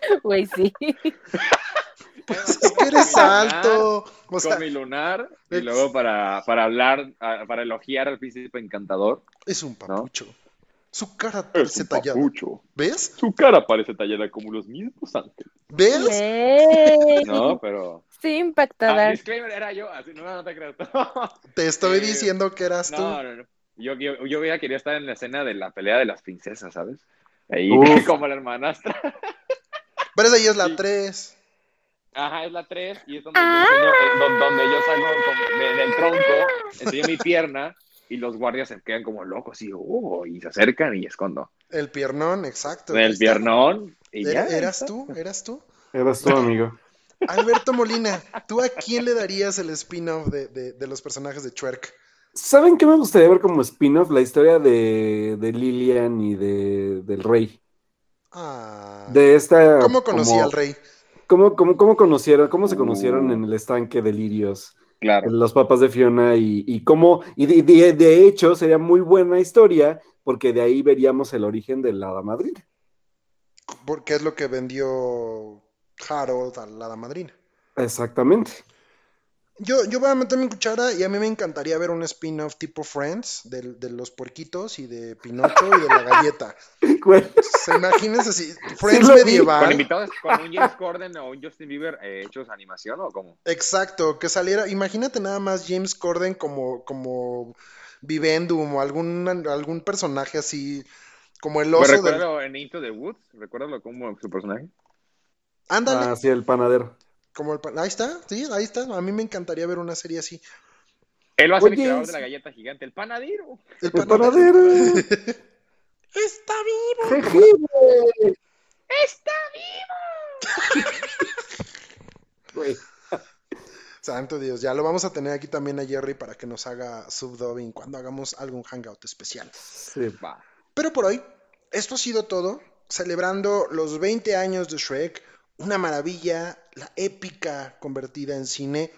Güey, sí. Pues es que eres alto. O sea, con mi lunar, y es- luego para, para hablar, para elogiar al príncipe encantador. es un papucho. Su cara Es parece un tallada. papucho. ¿Ves? Su cara parece tallada como los mismos ángeles. ¿Ves? No, pero. Sí, Ah, impactada. disclaimer, era yo, así no, no te creo. Te estoy Eh, diciendo que eras tú. No, no, no. Yo, yo, yo ya quería estar en la escena de la pelea de las princesas, ¿sabes? Ahí, Uf. como la hermanastra. Pero esa ya es la Sí. 3. Ajá, es la 3 y es donde, Ah. yo, enseño, eh, don- donde yo salgo como de- del tronco, enseño mi pierna y los guardias se quedan como locos y, oh, y se acercan y escondo. El piernón, exacto. El está. piernón y Era- ya. ¿Eras tú? ¿Eras tú? Eras tu amigo. Alberto Molina, ¿tú a quién le darías el spin-off de, de- de los personajes de Twerk? ¿Saben qué me gustaría ver como spin-off? La historia de, de Lilian y de, del rey. Ah, De esta. ¿Cómo conocí como- al rey? ¿Cómo, cómo, cómo conocieron? ¿Cómo se conocieron en el estanque de Lirios? Claro. Los papás de Fiona y, y cómo. Y de, de- de hecho, sería muy buena historia porque de ahí veríamos el origen de la hada madrina. Porque es lo que vendió Harold a la hada madrina. Exactamente. Yo, yo voy a meter mi cuchara y a mí me encantaría ver un spin-off tipo Friends de, de los puerquitos y de Pinocho y de la galleta. ¿Se imagínense así? Friends lo vi. ¿Con medieval. invitados, con un James Corden o un Justin Bieber eh, hechos animación o cómo? Exacto, que saliera. Imagínate nada más James Corden como, como Vivendum o algún, algún personaje así, como el Pues oso del. recuérdalo en Into the Woods, recuérdalo como su personaje. Ándale, Ah, sí, el panadero. Como el. Ahí está, sí, ahí está. A mí me encantaría ver una serie así. Él va a ser el creador de la galleta gigante, el panadero. El El panadero. panadero. Está vivo. Jengibre. ¡Está Güey. Santo Dios, ya lo vamos a tener aquí también a Jerry para que nos haga subdubbing cuando hagamos algún hangout especial. Sí. Va. Pero por hoy, esto ha sido todo. Celebrando los 20 años de Shrek, una maravilla, la épica convertida en cine.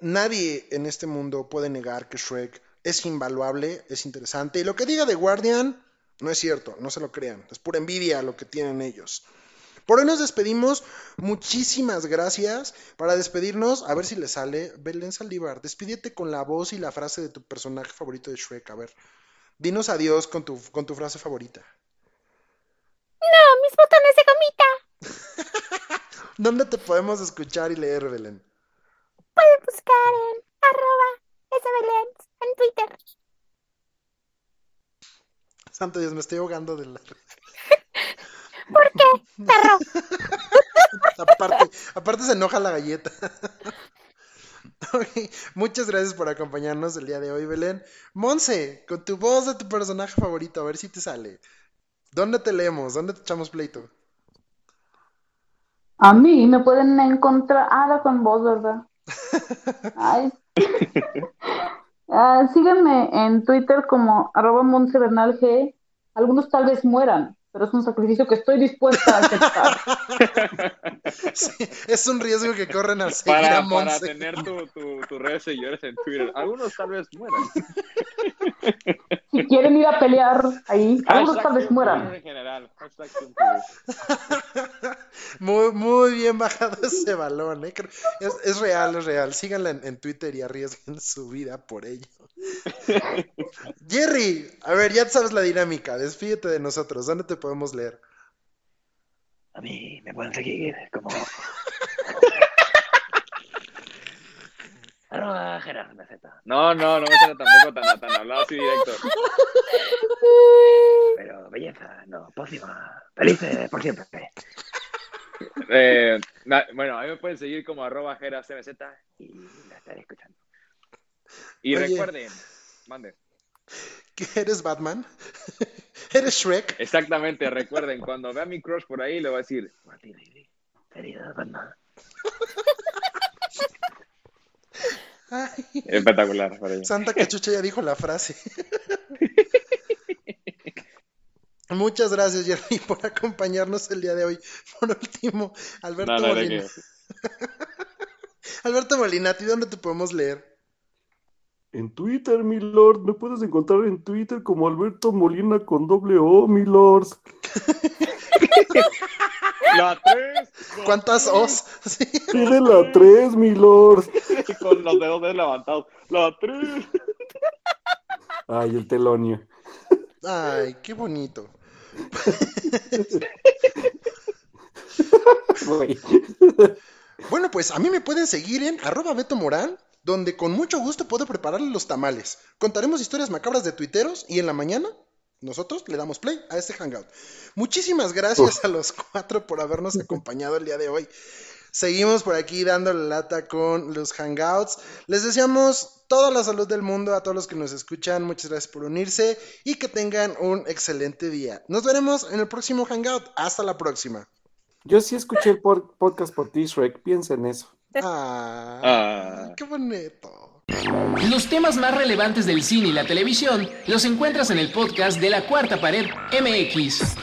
Nadie en este mundo puede negar que Shrek es invaluable, es interesante. Y lo que diga de Guardian no es cierto, no se lo crean. Es pura envidia lo que tienen ellos. Por hoy nos despedimos. Muchísimas gracias. Para despedirnos, a ver si le sale. Belén Saldívar, despídete con la voz y la frase de tu personaje favorito de Shrek. A ver, dinos adiós con tu, con tu frase favorita. No, mis botones de gomita. ¿Dónde te podemos escuchar y leer, Belén? Pueden buscar en arroba en Twitter. Santo Dios, me estoy ahogando de la... ¿Por qué, perro? aparte, aparte se enoja la galleta. Muchas gracias por acompañarnos el día de hoy, Belén. Monse, con tu voz de tu personaje favorito, a ver si te sale. ¿Dónde te leemos? ¿Dónde te echamos pleito? A mí me pueden encontrar. Ah, con vos, ¿verdad? Ay. Ah, síganme en Twitter como arroba G. Algunos tal vez mueran, pero es un sacrificio que estoy dispuesta a aceptar. Sí, es un riesgo que corren al seguir a Para, tener tu, tu, tu red de seguidores en Twitter. Algunos tal vez mueran. Si quieren ir a pelear ahí, algunos tal vez mueran. En general. Muy, muy bien bajado ese balón, ¿eh? Creo- Es, es real, es real. Síganla en, en Twitter y arriesguen su vida por ello. Jerry, a ver, ya sabes la dinámica. Despídete de nosotros. ¿Dónde te podemos leer? A mí me pueden seguir como. Arroba Maceta. No, no, no me suena tampoco tan, tan hablado así directo. Pero belleza, no, pócima. Felices por siempre. Eh, na- bueno, a mí me pueden seguir como arroba GeraCMZ y la estaré escuchando. Y Oye. recuerden, mande. ¿Que eres Batman? ¿Eres Shrek? Exactamente, recuerden, cuando vea a mi crush por ahí, le voy a decir, Martín, querida Batman. Ay, Espectacular. para ella. Santa Cachucha ya dijo la frase. Muchas gracias, Jeremy, por acompañarnos el día de hoy. Por último, Alberto No, no, de Molina. Alberto Molina, ¿a ti dónde te podemos leer? En Twitter, mi lord, me puedes encontrar en Twitter como Alberto Molina con doble O, mi lord. La 3. ¿Cuántas O's? Sí. Tiene la 3, mi lord. Con los dedos levantados. La 3. Ay, el telonio. Ay, qué bonito. Bueno, pues a mí me pueden seguir en arroba Beto Morán, donde con mucho gusto puedo prepararle los tamales. Contaremos historias macabras de tuiteros y en la mañana nosotros le damos play a este hangout. Muchísimas gracias a los cuatro por habernos acompañado el día de hoy. Seguimos por aquí dándole lata con los hangouts. Les deseamos toda la salud del mundo a todos los que nos escuchan. Muchas gracias por unirse y que tengan un excelente día. Nos veremos en el próximo hangout. Hasta la próxima. Yo sí escuché el podcast por ti, Shrek. Piensa en eso. Ah, Ah. qué bonito. Los temas más relevantes del cine y la televisión los encuentras en el podcast de la Cuarta Pared MX.